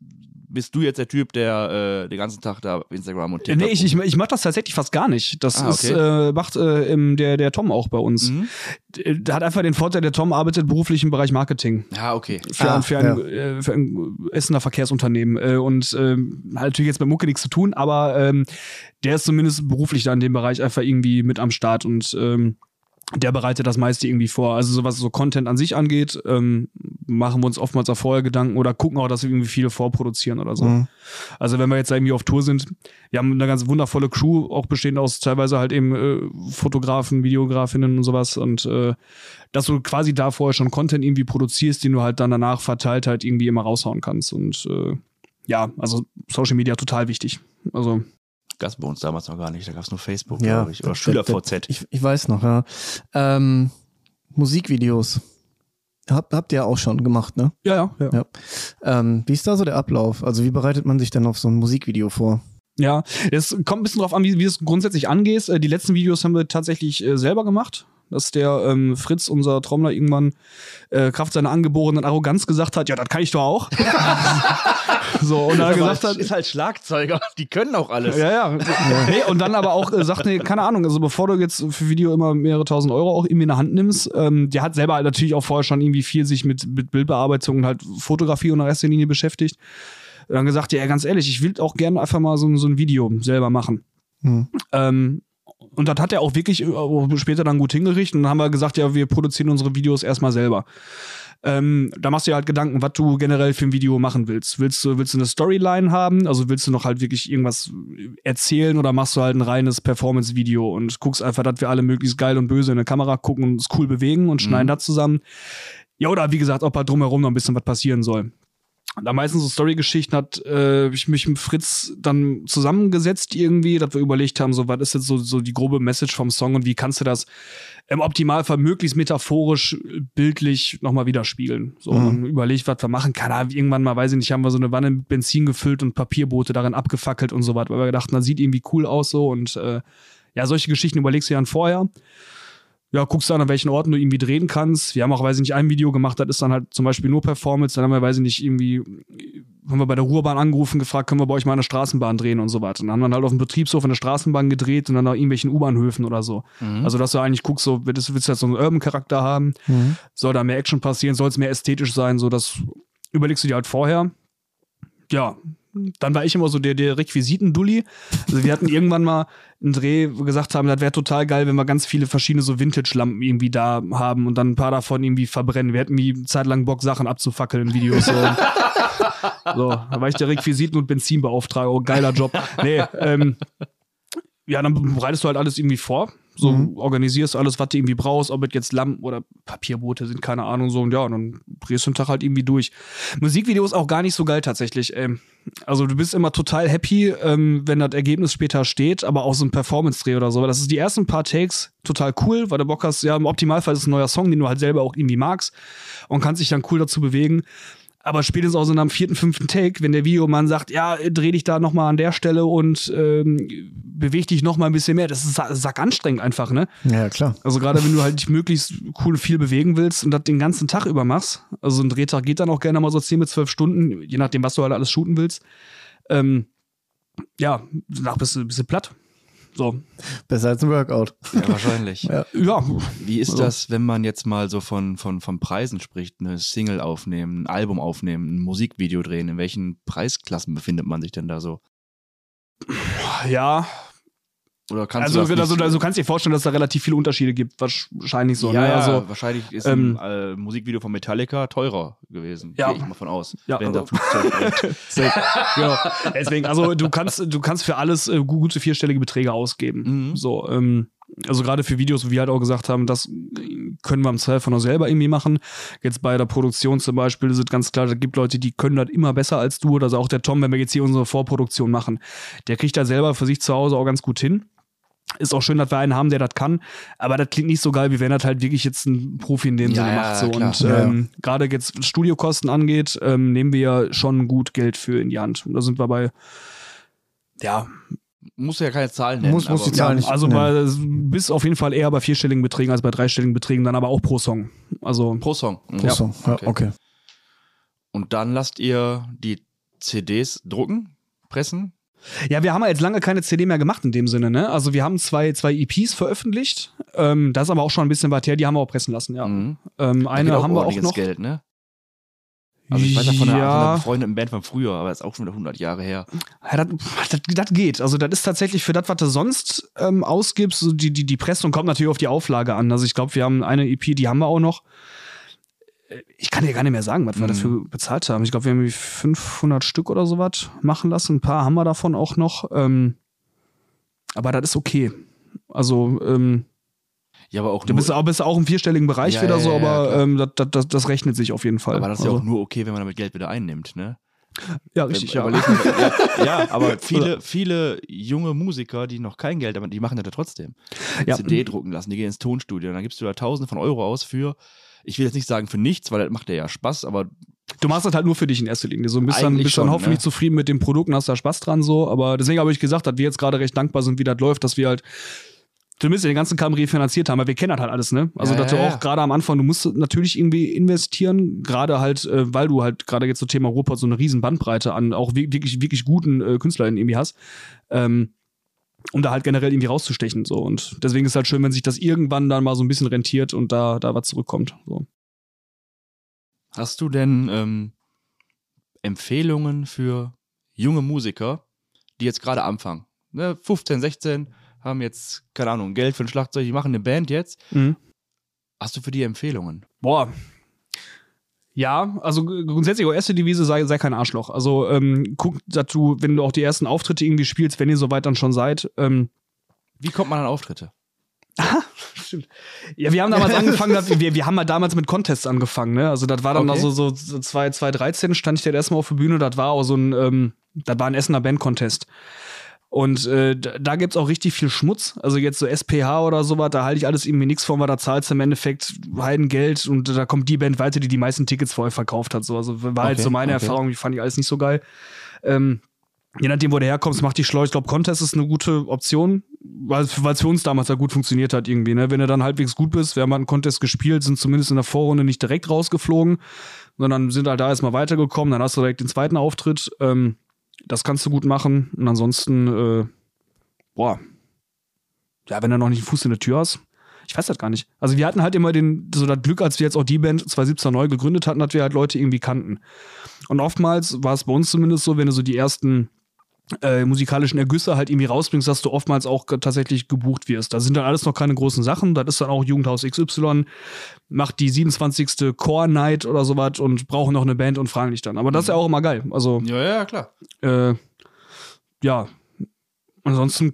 bist du jetzt der Typ, der äh, den ganzen Tag da Instagram und TikTok Nee, ich, ich, ich mach das tatsächlich fast gar nicht. Das Ah, ist, okay. äh, macht äh, im, der, der Tom auch bei uns. Mhm. Der hat einfach den Vorteil, der Tom arbeitet beruflich im Bereich Marketing. Ja, okay. Für, Ah, für, ein, äh, für ein Essener Verkehrsunternehmen. Äh, und ähm, hat natürlich jetzt bei Mucke nichts zu tun, aber ähm, der ist zumindest beruflich da in dem Bereich einfach irgendwie mit am Start und ähm, der bereitet das meiste irgendwie vor. Also so was so Content an sich angeht, ähm, machen wir uns oftmals auch vorher Gedanken oder gucken auch, dass wir irgendwie viele vorproduzieren oder so. Mhm. Also wenn wir jetzt irgendwie auf Tour sind, wir haben eine ganz wundervolle Crew, auch bestehend aus teilweise halt eben äh, Fotografen, Videografinnen und sowas und äh, dass du quasi da vorher schon Content irgendwie produzierst, den du halt dann danach verteilt halt irgendwie immer raushauen kannst und äh, ja, also Social Media total wichtig. Also Gab bei uns damals noch gar nicht. Da gab es nur Facebook, Ja, glaube ich. Oder SchülerVZ. Ich, ich weiß noch, ja. Ähm, Musikvideos. Habt, habt ihr auch schon gemacht, ne? ja, ja, ja. Ja. Ähm, wie ist da so der Ablauf? Also wie bereitet man sich denn auf so ein Musikvideo vor? Ja, es kommt ein bisschen drauf an, wie, wie du es grundsätzlich angehst. Äh, Die letzten Videos haben wir tatsächlich äh, selber gemacht. Dass der ähm, Fritz, unser Trommler, irgendwann äh, Kraft seiner angeborenen Arroganz gesagt hat, ja, das kann ich doch auch. [LAUGHS] so, und dann gesagt hat, ist halt Schlagzeuger. [LAUGHS] Die können auch alles. ja, ja. Nee, und dann aber auch äh, sagt, nee, keine Ahnung, also bevor du jetzt für Video immer mehrere tausend Euro auch irgendwie in der Hand nimmst, ähm, der hat selber halt natürlich auch vorher schon irgendwie viel sich mit, mit Bildbearbeitung und halt Fotografie und der erster Linie beschäftigt. Und dann gesagt, ja, ganz ehrlich, ich will auch gerne einfach mal so, ein- so ein Video selber machen. Hm. Ähm, und das hat er auch wirklich äh, später dann gut hingerichtet. Und dann haben wir gesagt, ja, wir produzieren unsere Videos erstmal selber. Ähm, da machst du dir halt Gedanken, was du generell für ein Video machen willst. Willst du, willst du eine Storyline haben? Also willst du noch halt wirklich irgendwas erzählen oder machst du halt ein reines Performance-Video und guckst einfach, dass wir alle möglichst geil und böse in der Kamera gucken und uns cool bewegen und schneiden Mhm. das zusammen. Ja, oder wie gesagt, ob halt drumherum noch ein bisschen was passieren soll. Da meistens so Story-Geschichten hat äh, ich mich mit Fritz dann zusammengesetzt irgendwie, dass wir überlegt haben, so was ist jetzt so, so die grobe Message vom Song und wie kannst du das im Optimalfall möglichst metaphorisch, bildlich nochmal widerspiegeln. So, mhm. und überlegt, was wir machen kann. Ah, irgendwann mal, weiß ich nicht, haben wir so eine Wanne mit Benzin gefüllt und Papierboote darin abgefackelt und so was, weil wir gedacht, das sieht irgendwie cool aus so und äh, ja, solche Geschichten überlegst du ja dann vorher ja, guckst dann, an welchen Orten du irgendwie drehen kannst. Wir haben auch, weiß ich nicht, ein Video gemacht, das ist dann halt zum Beispiel nur Performance. Dann haben wir, weiß ich nicht, irgendwie, haben wir bei der Ruhrbahn angerufen, gefragt, können wir bei euch mal eine Straßenbahn drehen und so weiter. Und dann haben wir halt auf dem Betriebshof eine Straßenbahn gedreht und dann nach irgendwelchen U-Bahnhöfen oder so. Mhm. Also, dass du eigentlich guckst, so, willst, willst du jetzt so einen Urban-Charakter haben? Mhm. Soll da mehr Action passieren? Soll es mehr ästhetisch sein? So, das überlegst du dir halt vorher. Ja, dann war ich immer so der, der Requisiten-Dulli. Also wir hatten irgendwann mal einen Dreh, wo wir gesagt haben, das wäre total geil, wenn wir ganz viele verschiedene so Vintage-Lampen irgendwie da haben und dann ein paar davon irgendwie verbrennen. Wir hätten wie zeitlang Bock, Sachen abzufackeln in Videos. So. [LAUGHS] so, da war ich der Requisiten- und Benzinbeauftrager. Oh, geiler Job. Nee, ähm, ja, dann bereitest du halt alles irgendwie vor. So mhm. organisierst alles, was du irgendwie brauchst, ob es jetzt Lampen oder Papierboote sind, keine Ahnung, so und ja, und dann drehst du den Tag halt irgendwie durch. Musikvideos auch gar nicht so geil tatsächlich. Ähm, also du bist immer total happy, ähm, wenn das Ergebnis später steht, aber auch so ein Performance-Dreh oder so. Das ist die ersten paar Takes total cool, weil du Bock hast, ja, im Optimalfall ist es ein neuer Song, den du halt selber auch irgendwie magst und kannst dich dann cool dazu bewegen. Aber spätestens auch so dem vierten, fünften Take, wenn der Videomann sagt, ja, dreh dich da nochmal an der Stelle und ähm, beweg dich nochmal ein bisschen mehr, das ist sack anstrengend einfach, ne? Ja, klar. Also gerade wenn du halt dich möglichst cool viel bewegen willst und das den ganzen Tag über machst, also ein Drehtag geht dann auch gerne mal so 10 bis 12 Stunden, je nachdem, was du halt alles shooten willst. Ähm, ja, danach bist du, bist du platt. So. Besser als ein Workout. Ja, wahrscheinlich. [LAUGHS] ja. ja. Wie ist also. das, wenn man jetzt mal so von, von, von Preisen spricht? Eine Single aufnehmen, ein Album aufnehmen, ein Musikvideo drehen. In welchen Preisklassen befindet man sich denn da so? Ja, oder kannst also, du das also, also, kannst dir vorstellen, dass es da relativ viele Unterschiede gibt. Wahrscheinlich so. Ja, ne? ja also, wahrscheinlich ist ähm, ein äh, Musikvideo von Metallica teurer gewesen. Ja. Gehe ich mal von aus. Ja, wenn also, [LAUGHS] genau. Deswegen, also du kannst, du kannst für alles äh, gute vierstellige Beträge ausgeben. Mhm. So, ähm, also gerade für Videos, wo wir halt auch gesagt haben, das können wir im Zweifel noch selber irgendwie machen. Jetzt bei der Produktion zum Beispiel ist es ganz klar, da gibt Leute, die können das immer besser als du. Also auch der Tom, wenn wir jetzt hier unsere Vorproduktion machen, der kriegt das selber für sich zu Hause auch ganz gut hin. Ist auch schön, dass wir einen haben, der das kann, aber das klingt nicht so geil, wie wenn das halt wirklich jetzt ein Profi in dem ja, Sinne macht. So. Klar. Und ähm, ja. gerade jetzt Studiokosten angeht, ähm, nehmen wir ja schon gut Geld für in die Hand. Und da sind wir bei, ja, muss ja keine Zahlen nennen. Muss, muss die Zahlen ja, nicht Also bei, bis auf jeden Fall eher bei vierstelligen Beträgen als bei dreistelligen Beträgen, dann aber auch pro Song. Also pro Song. Pro ja. Song, ja, okay. okay. Und dann lasst ihr die CDs drucken, pressen, ja, wir haben ja jetzt lange keine CD mehr gemacht in dem Sinne, ne? Also wir haben zwei, zwei EPs veröffentlicht. Ähm, das ist aber auch schon ein bisschen weit her, die haben wir auch pressen lassen, ja. Mhm. Ähm, eine haben wir auch noch. Geld, ne? Also ich weiß ja von einer, ja. von einer befreundeten Band von früher, aber das ist auch schon wieder 100 Jahre her. Ja, das, geht. Also das ist tatsächlich für das, was du sonst ähm, ausgibst, so die, die, die Pressung kommt natürlich auf die Auflage an. Also ich glaube, wir haben eine EP, die haben wir auch noch ich kann dir gar nicht mehr sagen, was wir mhm. dafür bezahlt haben. Ich glaube, wir haben 500 Stück oder sowas machen lassen. Ein paar haben wir davon auch noch. Ähm, aber das ist okay. Also, ähm, ja, aber auch du bist, auch, bist auch im vierstelligen Bereich ja, wieder ja, so, aber ja, ähm, das, das, das rechnet sich auf jeden Fall. Aber das ist also. ja auch nur okay, wenn man damit Geld wieder einnimmt, ne? Ja, richtig, ja. ja. [LAUGHS] aber viele, viele junge Musiker, die noch kein Geld haben, die machen das ja trotzdem. CD drucken lassen, die gehen ins Tonstudio, und dann gibst du da tausende von Euro aus für ich will jetzt nicht sagen für nichts, weil das macht ja Spaß, aber Du machst das halt nur für dich in erster Linie. So, bist dann, bist schon, dann hoffentlich ne? zufrieden mit dem Produkt und hast da Spaß dran so. Aber deswegen habe ich gesagt, dass wir jetzt gerade recht dankbar sind, wie das läuft, dass wir halt zumindest den ganzen Kram refinanziert haben, weil wir kennen das halt alles, ne? Also, ja, dass du auch gerade am Anfang, du musst natürlich irgendwie investieren, gerade halt, äh, weil du halt gerade jetzt so Thema Ruhrpott so eine riesen Bandbreite an auch wirklich, wirklich guten äh, KünstlerInnen irgendwie hast. Ähm, um da halt generell irgendwie rauszustechen. So. Und deswegen ist halt schön, wenn sich das irgendwann dann mal so ein bisschen rentiert und da, da was zurückkommt. So. Hast du denn ähm, Empfehlungen für junge Musiker, die jetzt gerade anfangen? Ne, 15, 16, haben jetzt, keine Ahnung, Geld für ein Schlagzeug, die machen eine Band jetzt. Mhm. Hast du für die Empfehlungen? Boah, ja, also grundsätzlich erste Devise, sei, sei kein Arschloch. Also ähm, guck, dass du, wenn du auch die ersten Auftritte irgendwie spielst, wenn ihr soweit dann schon seid. Ähm, Wie kommt man an Auftritte? Aha, [LAUGHS] stimmt. Ja, wir haben damals [LAUGHS] angefangen, wir, wir haben mal damals mit Contests angefangen, ne? Also das war dann okay. also so, so 2013 stand ich da erstmal auf der Bühne, das war auch so ein, ähm, das war ein Essener Band-Contest. Und äh, da gibt's auch richtig viel Schmutz. Also jetzt so SPH oder sowas, da halte ich alles irgendwie nichts von, weil da zahlst du im Endeffekt Heidengeld und da kommt die Band weiter, die die meisten Tickets vorher verkauft hat. So. Also war okay, halt so meine okay. Erfahrung, die fand ich alles nicht so geil. Ähm, je nachdem, wo du herkommst, macht die schlau. Ich glaube, Contest ist eine gute Option, weil es für uns damals ja gut funktioniert hat irgendwie. Ne? Wenn du dann halbwegs gut bist, wir haben halt einen Contest gespielt, sind zumindest in der Vorrunde nicht direkt rausgeflogen, sondern sind halt da erstmal weitergekommen, dann hast du direkt den zweiten Auftritt. Ähm, das kannst du gut machen. Und ansonsten, äh, boah, ja, wenn du noch nicht einen Fuß in der Tür hast, ich weiß das gar nicht. Also wir hatten halt immer den, so das Glück, als wir jetzt auch die Band 2017 neu gegründet hatten, dass wir halt Leute irgendwie kannten. Und oftmals war es bei uns zumindest so, wenn du so die ersten äh, musikalischen Ergüsse halt irgendwie rausbringst, dass du oftmals auch tatsächlich gebucht wirst. Da sind dann alles noch keine großen Sachen. Das ist dann auch Jugendhaus XY, macht die 27. Core Night oder sowas und brauchen noch eine Band und fragen dich dann. Aber das ist ja auch immer geil. Also, ja, ja, klar. Äh, ja, Ansonsten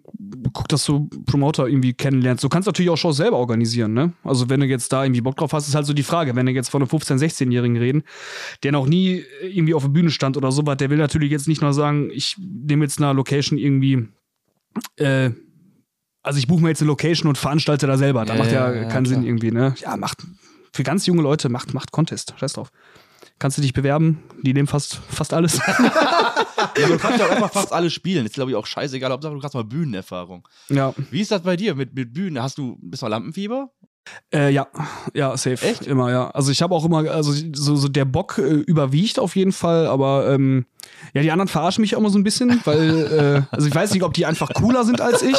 guck, dass du Promoter irgendwie kennenlernst. Du kannst natürlich auch Shows selber organisieren, ne? Also wenn du jetzt da irgendwie Bock drauf hast, ist halt so die Frage, wenn wir jetzt von einem 15-, 16-Jährigen reden, der noch nie irgendwie auf der Bühne stand oder sowas, der will natürlich jetzt nicht nur sagen, ich nehme jetzt eine Location irgendwie, äh, also ich buche mir jetzt eine Location und veranstalte da selber. Da ja, macht ja, ja keinen ja, Sinn irgendwie, ne? Ja, macht, für ganz junge Leute macht, macht Contest. Scheiß drauf kannst du dich bewerben. Die nehmen fast, fast alles. [LAUGHS] ja, du kannst ja auch einfach fast alles spielen. Ist, glaube ich, auch scheißegal. Hauptsache, du hast mal Bühnenerfahrung. Ja. Wie ist das bei dir mit, mit Bühnen? Hast du, bist du Lampenfieber? Äh, ja, ja, safe. Echt? Immer, ja. Also ich habe auch immer, also so, so der Bock äh, überwiegt auf jeden Fall, aber ähm, ja, die anderen verarschen mich auch immer so ein bisschen, weil, äh, also ich weiß nicht, ob die einfach cooler sind als ich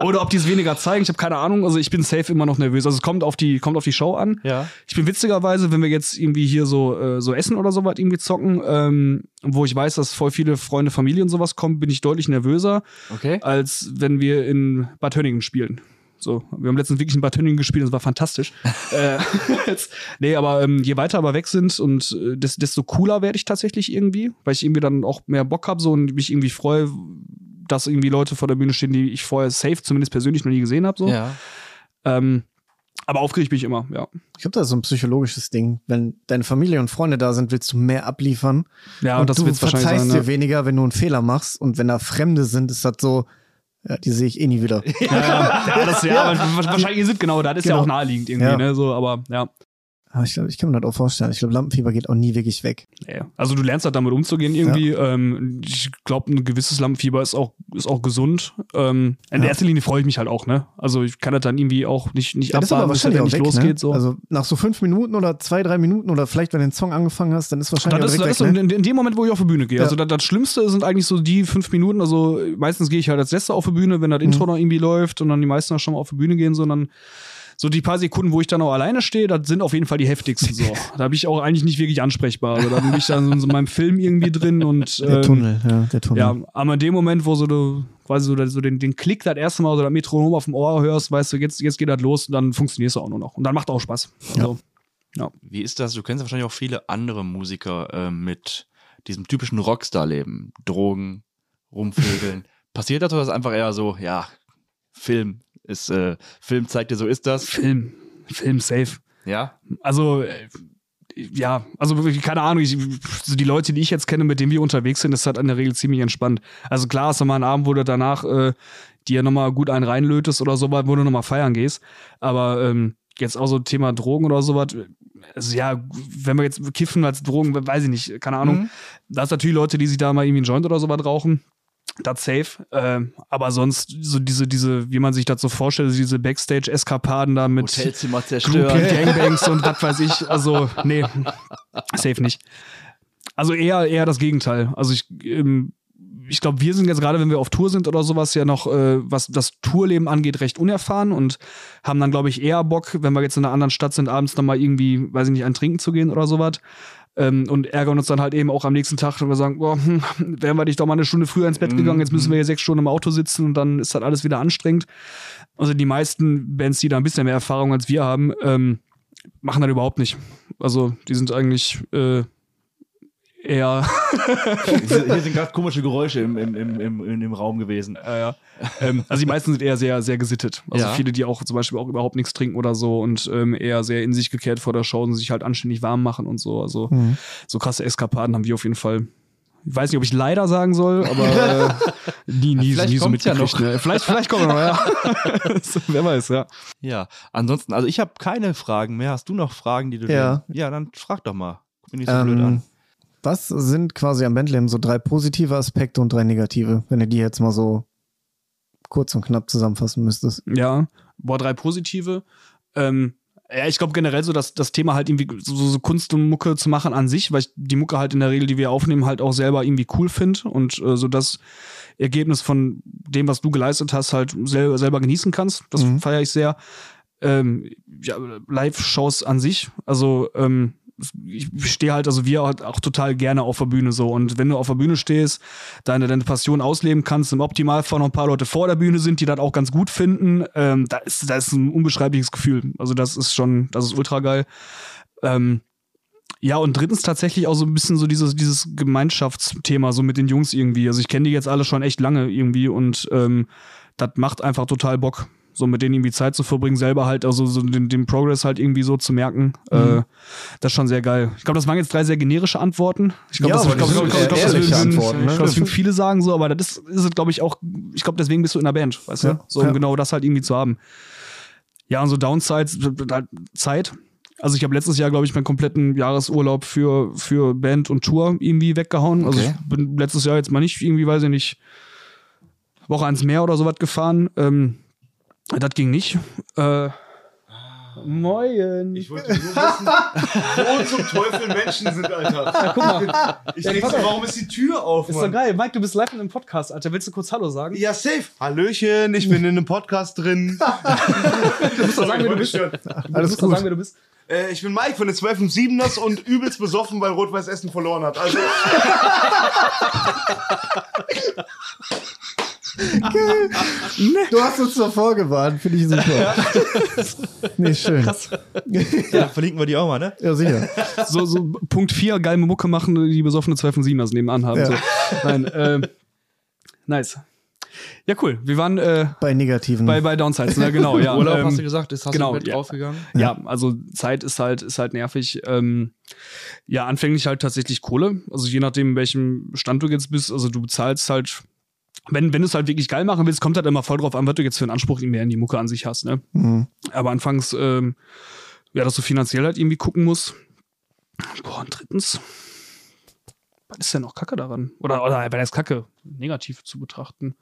oder ob die es weniger zeigen. Ich habe keine Ahnung. Also ich bin safe immer noch nervös. Also es kommt auf die, kommt auf die Show an. Ja. Ich bin witzigerweise, wenn wir jetzt irgendwie hier so, äh, so Essen oder sowas irgendwie zocken, ähm, wo ich weiß, dass voll viele Freunde, Familie und sowas kommen, bin ich deutlich nervöser, okay. als wenn wir in Bad Hönningen spielen. So, wir haben letztens wirklich ein Bad Hönningen gespielt, das war fantastisch. [LAUGHS] äh, [LAUGHS] jetzt, nee, aber ähm, je weiter aber weg sind und äh, desto cooler werde ich tatsächlich irgendwie, weil ich irgendwie dann auch mehr Bock habe so und mich irgendwie freue, dass irgendwie Leute vor der Bühne stehen, die ich vorher safe, zumindest persönlich, noch nie gesehen habe. So. Ja. Ähm, aber aufgeregt bin ich immer, ja. Ich das ist so ein psychologisches Ding. Wenn deine Familie und Freunde da sind, willst du mehr abliefern. Ja, und das du verzeihst sein, dir ne? weniger, wenn du einen Fehler machst. Und wenn da Fremde sind, ist das so, ja, die sehe ich eh nie wieder. ja, ja, das, ja, ja. wahrscheinlich sind genau, das ist genau. ja auch naheliegend irgendwie, ne, so, aber ja. Aber ich glaube, ich kann mir das auch vorstellen. Ich glaube, Lampenfieber geht auch nie wirklich weg. Ja, also du lernst halt damit umzugehen irgendwie. Ja. Ähm, ich glaube, ein gewisses Lampenfieber ist auch, ist auch gesund. Ähm, in ja. erster Linie freue ich mich halt auch, ne? Also ich kann das dann irgendwie auch nicht, nicht ja, abwarten, bis es nicht weg, losgeht. Ne? So. Also nach so fünf Minuten oder zwei, drei Minuten oder vielleicht, wenn du den Song angefangen hast, dann ist wahrscheinlich das ist, das weg, ist so ne? in, in, dem Moment, wo ich auf die Bühne gehe. Also das, das, Schlimmste sind eigentlich so die fünf Minuten. Also meistens gehe ich halt als Letzter auf die Bühne, wenn das mhm. Intro noch irgendwie läuft und dann die meisten auch schon mal auf die Bühne gehen, sondern so die paar Sekunden, wo ich dann auch alleine stehe, das sind auf jeden Fall die heftigsten. So. [LAUGHS] da bin ich auch eigentlich nicht wirklich ansprechbar. Also da bin ich dann in meinem Film irgendwie drin und ähm, der Tunnel, ja, der Tunnel. Ja, aber in dem Moment, wo so du quasi so, so den, den Klick das erste Mal oder das Metronom auf dem Ohr hörst, weißt du, jetzt, jetzt geht das los und dann funktioniert es auch nur noch. Und dann macht auch Spaß. Also, ja. ja. Wie ist das? Du kennst wahrscheinlich auch viele andere Musiker äh, mit diesem typischen Rockstar-Leben. Drogen, rumvögeln. [LAUGHS] Passiert das oder ist das einfach eher so, ja, Film, ist, äh, Film zeigt dir, so ist das. Film. Film safe. Ja. Also, äh, ja, also keine Ahnung, ich, die Leute, die ich jetzt kenne, mit denen wir unterwegs sind, ist halt in der Regel ziemlich entspannt. Also klar du mal einen Abend, wo du danach äh, dir nochmal gut einen reinlötest oder so, wo du nochmal feiern gehst. Aber ähm, jetzt auch so Thema Drogen oder sowas, also ja, wenn wir jetzt kiffen als Drogen, weiß ich nicht, keine Ahnung. Mhm. Da ist natürlich Leute, die sich da mal irgendwie einen Joint oder sowas rauchen. Das safe. Äh, aber sonst so diese, diese, wie man sich das so vorstellt, diese Backstage-Eskapaden da mit Hotelzimmer zerstören, [LAUGHS] Gangbangs und was weiß ich. Also, nee, safe nicht. Also eher, eher das Gegenteil. Also ich, ähm, ich glaube, wir sind jetzt gerade, wenn wir auf Tour sind oder sowas, ja noch, äh, was das Tourleben angeht, recht unerfahren und haben dann, glaube ich, eher Bock, wenn wir jetzt in einer anderen Stadt sind, abends dann mal irgendwie, weiß ich nicht, ein Trinken zu gehen oder sowas ähm, und ärgern uns dann halt eben auch am nächsten Tag, wenn wir sagen, boah, hm, wären wir nicht doch mal eine Stunde früher ins Bett mhm. gegangen, jetzt müssen wir hier sechs Stunden im Auto sitzen und dann ist halt alles wieder anstrengend. Also die meisten Bands, die da ein bisschen mehr Erfahrung als wir haben, ähm, machen das überhaupt nicht. Also die sind eigentlich äh, eher. Hier sind gerade komische Geräusche im, im, im, im, im Raum gewesen. Ja, ja. ähm, also die meisten sind eher sehr, sehr gesittet. Also Ja. viele, die auch zum Beispiel auch überhaupt nichts trinken oder so und ähm, eher sehr in sich gekehrt vor der Show und sich halt anständig warm machen und so. Also Mhm. so krasse Eskapaden haben wir auf jeden Fall. Ich weiß nicht, ob ich leider sagen soll, aber äh, nie, [LAUGHS] nie, Vielleicht nie so ja mitgekriegt. noch. ne? Vielleicht, vielleicht kommen wir noch, ja. [LAUGHS] [LAUGHS] wer weiß, ja. Ja, ansonsten, also ich habe keine Fragen mehr. Hast du noch Fragen, die du Ja. dir- Ja, dann frag doch mal. Guck mir nicht so blöd Ähm, an. Was sind quasi am Bandleben so drei positive Aspekte und drei negative, wenn du die jetzt mal so kurz und knapp zusammenfassen müsstest? Ja, boah, drei positive. Ähm, ja, ich glaube generell so, dass das Thema halt irgendwie so, so Kunst und Mucke zu machen an sich, weil ich die Mucke halt in der Regel, die wir aufnehmen, halt auch selber irgendwie cool finde und äh, so das Ergebnis von dem, was du geleistet hast, halt selber, selber genießen kannst. Das Mhm. feiere ich sehr. Ähm, ja, Live-Shows an sich, also ähm, ich stehe halt, also wir auch total gerne auf der Bühne so. Und wenn du auf der Bühne stehst, deine, deine Passion ausleben kannst, im Optimalfall noch ein paar Leute vor der Bühne sind, die das auch ganz gut finden, ähm, da ist, da ist ein unbeschreibliches Gefühl. Also das ist schon, das ist ultra geil. Ähm, ja, und drittens tatsächlich auch so ein bisschen so dieses, dieses Gemeinschaftsthema, so mit den Jungs irgendwie. Also ich kenne die jetzt alle schon echt lange irgendwie und ähm, das macht einfach total Bock, so mit denen irgendwie Zeit zu verbringen, selber halt, also so den, den Progress halt irgendwie so zu merken. Äh, das ist schon sehr geil. Ich glaube, das waren jetzt drei sehr generische Antworten. Ich glaube, Ja, das, glaub, glaub, ich glaub, das ne? das würden viele sagen so, aber das ist, es, glaube ich, auch, ich glaube, deswegen bist du in der Band, weißt du? Ja, So, um ja. genau das halt irgendwie zu haben. Ja, und so Downsides, halt Zeit. Also ich habe letztes Jahr, glaube ich, meinen kompletten Jahresurlaub für, für Band und Tour irgendwie weggehauen. Also Okay. ich bin letztes Jahr jetzt mal nicht irgendwie, weiß ich nicht, Woche ans Meer oder sowas gefahren. Ähm, das ging nicht. Äh, Moin. Ich wollte nur wissen, wo zum Teufel Menschen sind, Alter. guck mal. Ich denke so, warum ist die Tür auf, Mann? geil. Mike, du bist live in einem Podcast, Alter. Willst du kurz Hallo sagen? Ja, safe. Hallöchen, ich bin in einem Podcast drin. [LAUGHS] Du musst doch sagen, wer du bist. Alles du musst doch gut. sagen, wer du bist. Äh, ich bin Mike von den 12 und 7ers und übelst besoffen, weil Rot-Weiß Essen verloren hat. Also, [LAUGHS] Du hast uns doch vorgewarnt, finde ich super. nee, schön. Ja, verlinken wir die auch mal, ne? Ja, sicher. so, so Punkt 4, geile Mucke machen, die besoffene 12 und 7ers nebenan haben. Ja. So. Nein, ähm, nice. Ja, cool. Wir waren äh, Bei negativen. bei, bei Downsides, ne? Genau, ja. Urlaub ähm, hast du gesagt, ist hast genau, du mit ja. draufgegangen? ja, also Zeit ist halt, ist halt nervig. Ähm, ja, anfänglich halt tatsächlich Kohle. Also je nachdem, in welchem Stand du jetzt bist, also du bezahlst halt, wenn, wenn du es halt wirklich geil machen willst, kommt halt immer voll drauf an, was du jetzt für einen Anspruch mehr in die Mucke an sich hast, ne? Mhm. Aber anfangs, ähm, ja, dass du finanziell halt irgendwie gucken musst. Boah, und drittens, was ist denn noch Kacke daran? Oder, oder der ist Kacke negativ zu betrachten.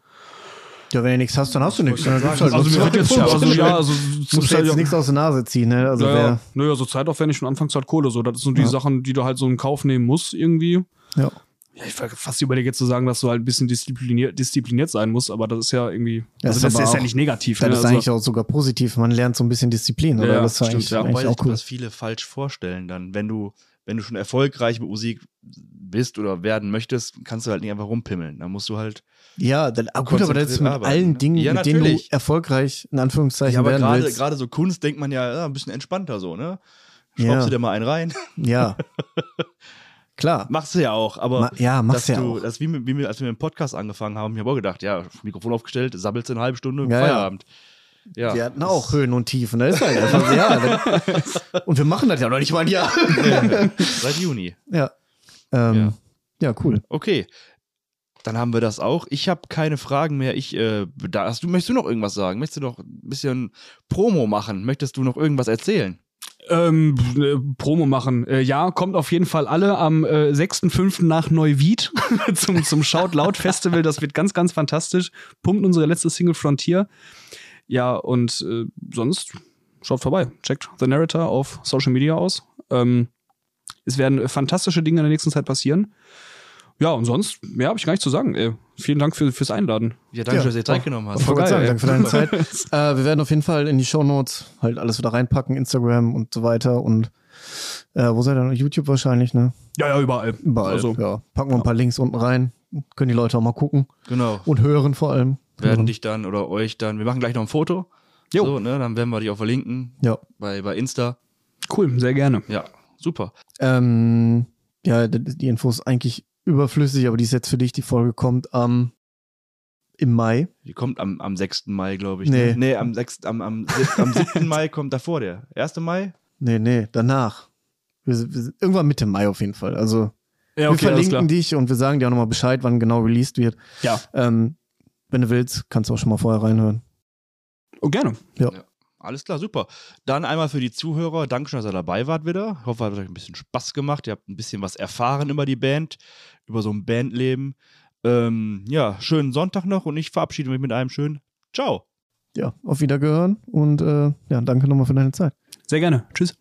Ja, wenn du nichts hast, dann hast du nichts. Dann gibt's halt Also, mir wird jetzt, Ja, also, ja, also, Du musst halt jetzt nichts aus der Nase ziehen, ne? Also ja, wer, ja. Naja, so zeitaufwendig und anfangs halt Kohle. So, das sind die Ja. Sachen, die du halt so in Kauf nehmen musst, irgendwie. ja. Ja, ich war fast überlege jetzt zu sagen, dass du halt ein bisschen diszipliniert, diszipliniert sein musst, aber das ist ja irgendwie. Ja, Also ist das ist ja nicht negativ. Das ne? ist also, eigentlich auch sogar positiv. Man lernt so ein bisschen Disziplin, oder? Ja, das ist stimmt, eigentlich, ja. Wobei eigentlich sich auch cool. das viele falsch vorstellen dann. Wenn du, wenn du schon erfolgreich mit Musik bist oder werden möchtest, kannst du halt nicht einfach rumpimmeln. Da musst du halt. Ja, dann, ah, gut, aber das ist mit konzentriert allen arbeiten, Dingen, ne? Ja, mit denen du erfolgreich in Anführungszeichen Ja, aber werden gerade willst. gerade so Kunst denkt man ja, ja ein bisschen entspannter so, ne? Schraubst Ja. du dir mal einen rein. Ja. [LAUGHS] Klar. Machst du ja auch, aber Ma ja, machst dass ja du, auch. das ist wie, wie als wir mit dem Podcast angefangen haben, ich habe auch gedacht, ja, Mikrofon aufgestellt, sabbelst eine halbe Stunde, Ja, ja. Feierabend. Ja. Wir hatten auch Höhen und Tiefen. Das ist halt einfach ja. das- [LAUGHS] Und wir machen das ja noch nicht mal ein Jahr. Seit Juni. Ja. Ähm, ja. cool. Okay. Dann haben wir das auch. Ich habe keine Fragen mehr. Ich, äh, da hast du, möchtest du noch irgendwas sagen? Möchtest du noch ein bisschen Promo machen? Möchtest du noch irgendwas erzählen? Ähm, äh, Promo machen. Äh, ja, kommt auf jeden Fall alle am äh, 6.5. nach Neuwied [LAUGHS] zum, zum Shout Loud Festival. Das wird ganz, ganz fantastisch. Pumpt unsere letzte Single Frontier. Ja, und äh, sonst schaut vorbei. Checkt The Narrator auf Social Media aus. Ähm, es werden fantastische Dinge in der nächsten Zeit passieren. Ja, und sonst, mehr habe ich gar nicht zu sagen. Vielen Dank für, fürs Einladen. Ja, danke, Ja. dass du dir Zeit genommen hast. Ich wollte geil, sagen, danke für deine Zeit. [LAUGHS] äh, wir werden auf jeden Fall in die Shownotes halt alles wieder reinpacken, Instagram und so weiter. Und äh, wo seid ihr noch? YouTube wahrscheinlich, ne? Ja, ja, überall. Überall. Also, ja. Packen wir ein paar Links unten rein. Können die Leute auch mal gucken Genau. und hören vor allem. Werden Ja. dich dann oder euch dann, wir machen gleich noch ein Foto. Jo. So, ne, dann werden wir dich auch verlinken Ja. bei, bei Insta. cool, sehr gerne. Ja, super. Ähm, Ja, die Info ist eigentlich überflüssig, aber die ist jetzt für dich. Die Folge kommt am im Mai. Die kommt am, am 6. Mai, glaube ich. Nee. Ne? Nee, am 6. Am, am, am 7. [LAUGHS] Mai kommt davor der. 1. Mai? Nee, nee, danach. Wir, wir, irgendwann Mitte Mai auf jeden Fall. Also Ja, wir verlinken dich und wir sagen dir auch nochmal Bescheid, wann genau released wird. Ja. Ähm, wenn du willst, kannst du auch schon mal vorher reinhören. Oh, gerne. Alles klar, super. Dann einmal für die Zuhörer, Dankeschön, dass ihr dabei wart wieder. Ich hoffe, es hat euch ein bisschen Spaß gemacht. Ihr habt ein bisschen was erfahren über die Band, über so ein Bandleben. Ähm, ja, schönen Sonntag noch und ich verabschiede mich mit einem schönen Ciao. Ja, auf Wiedergehören und äh, ja, danke nochmal für deine Zeit. Sehr gerne. Tschüss.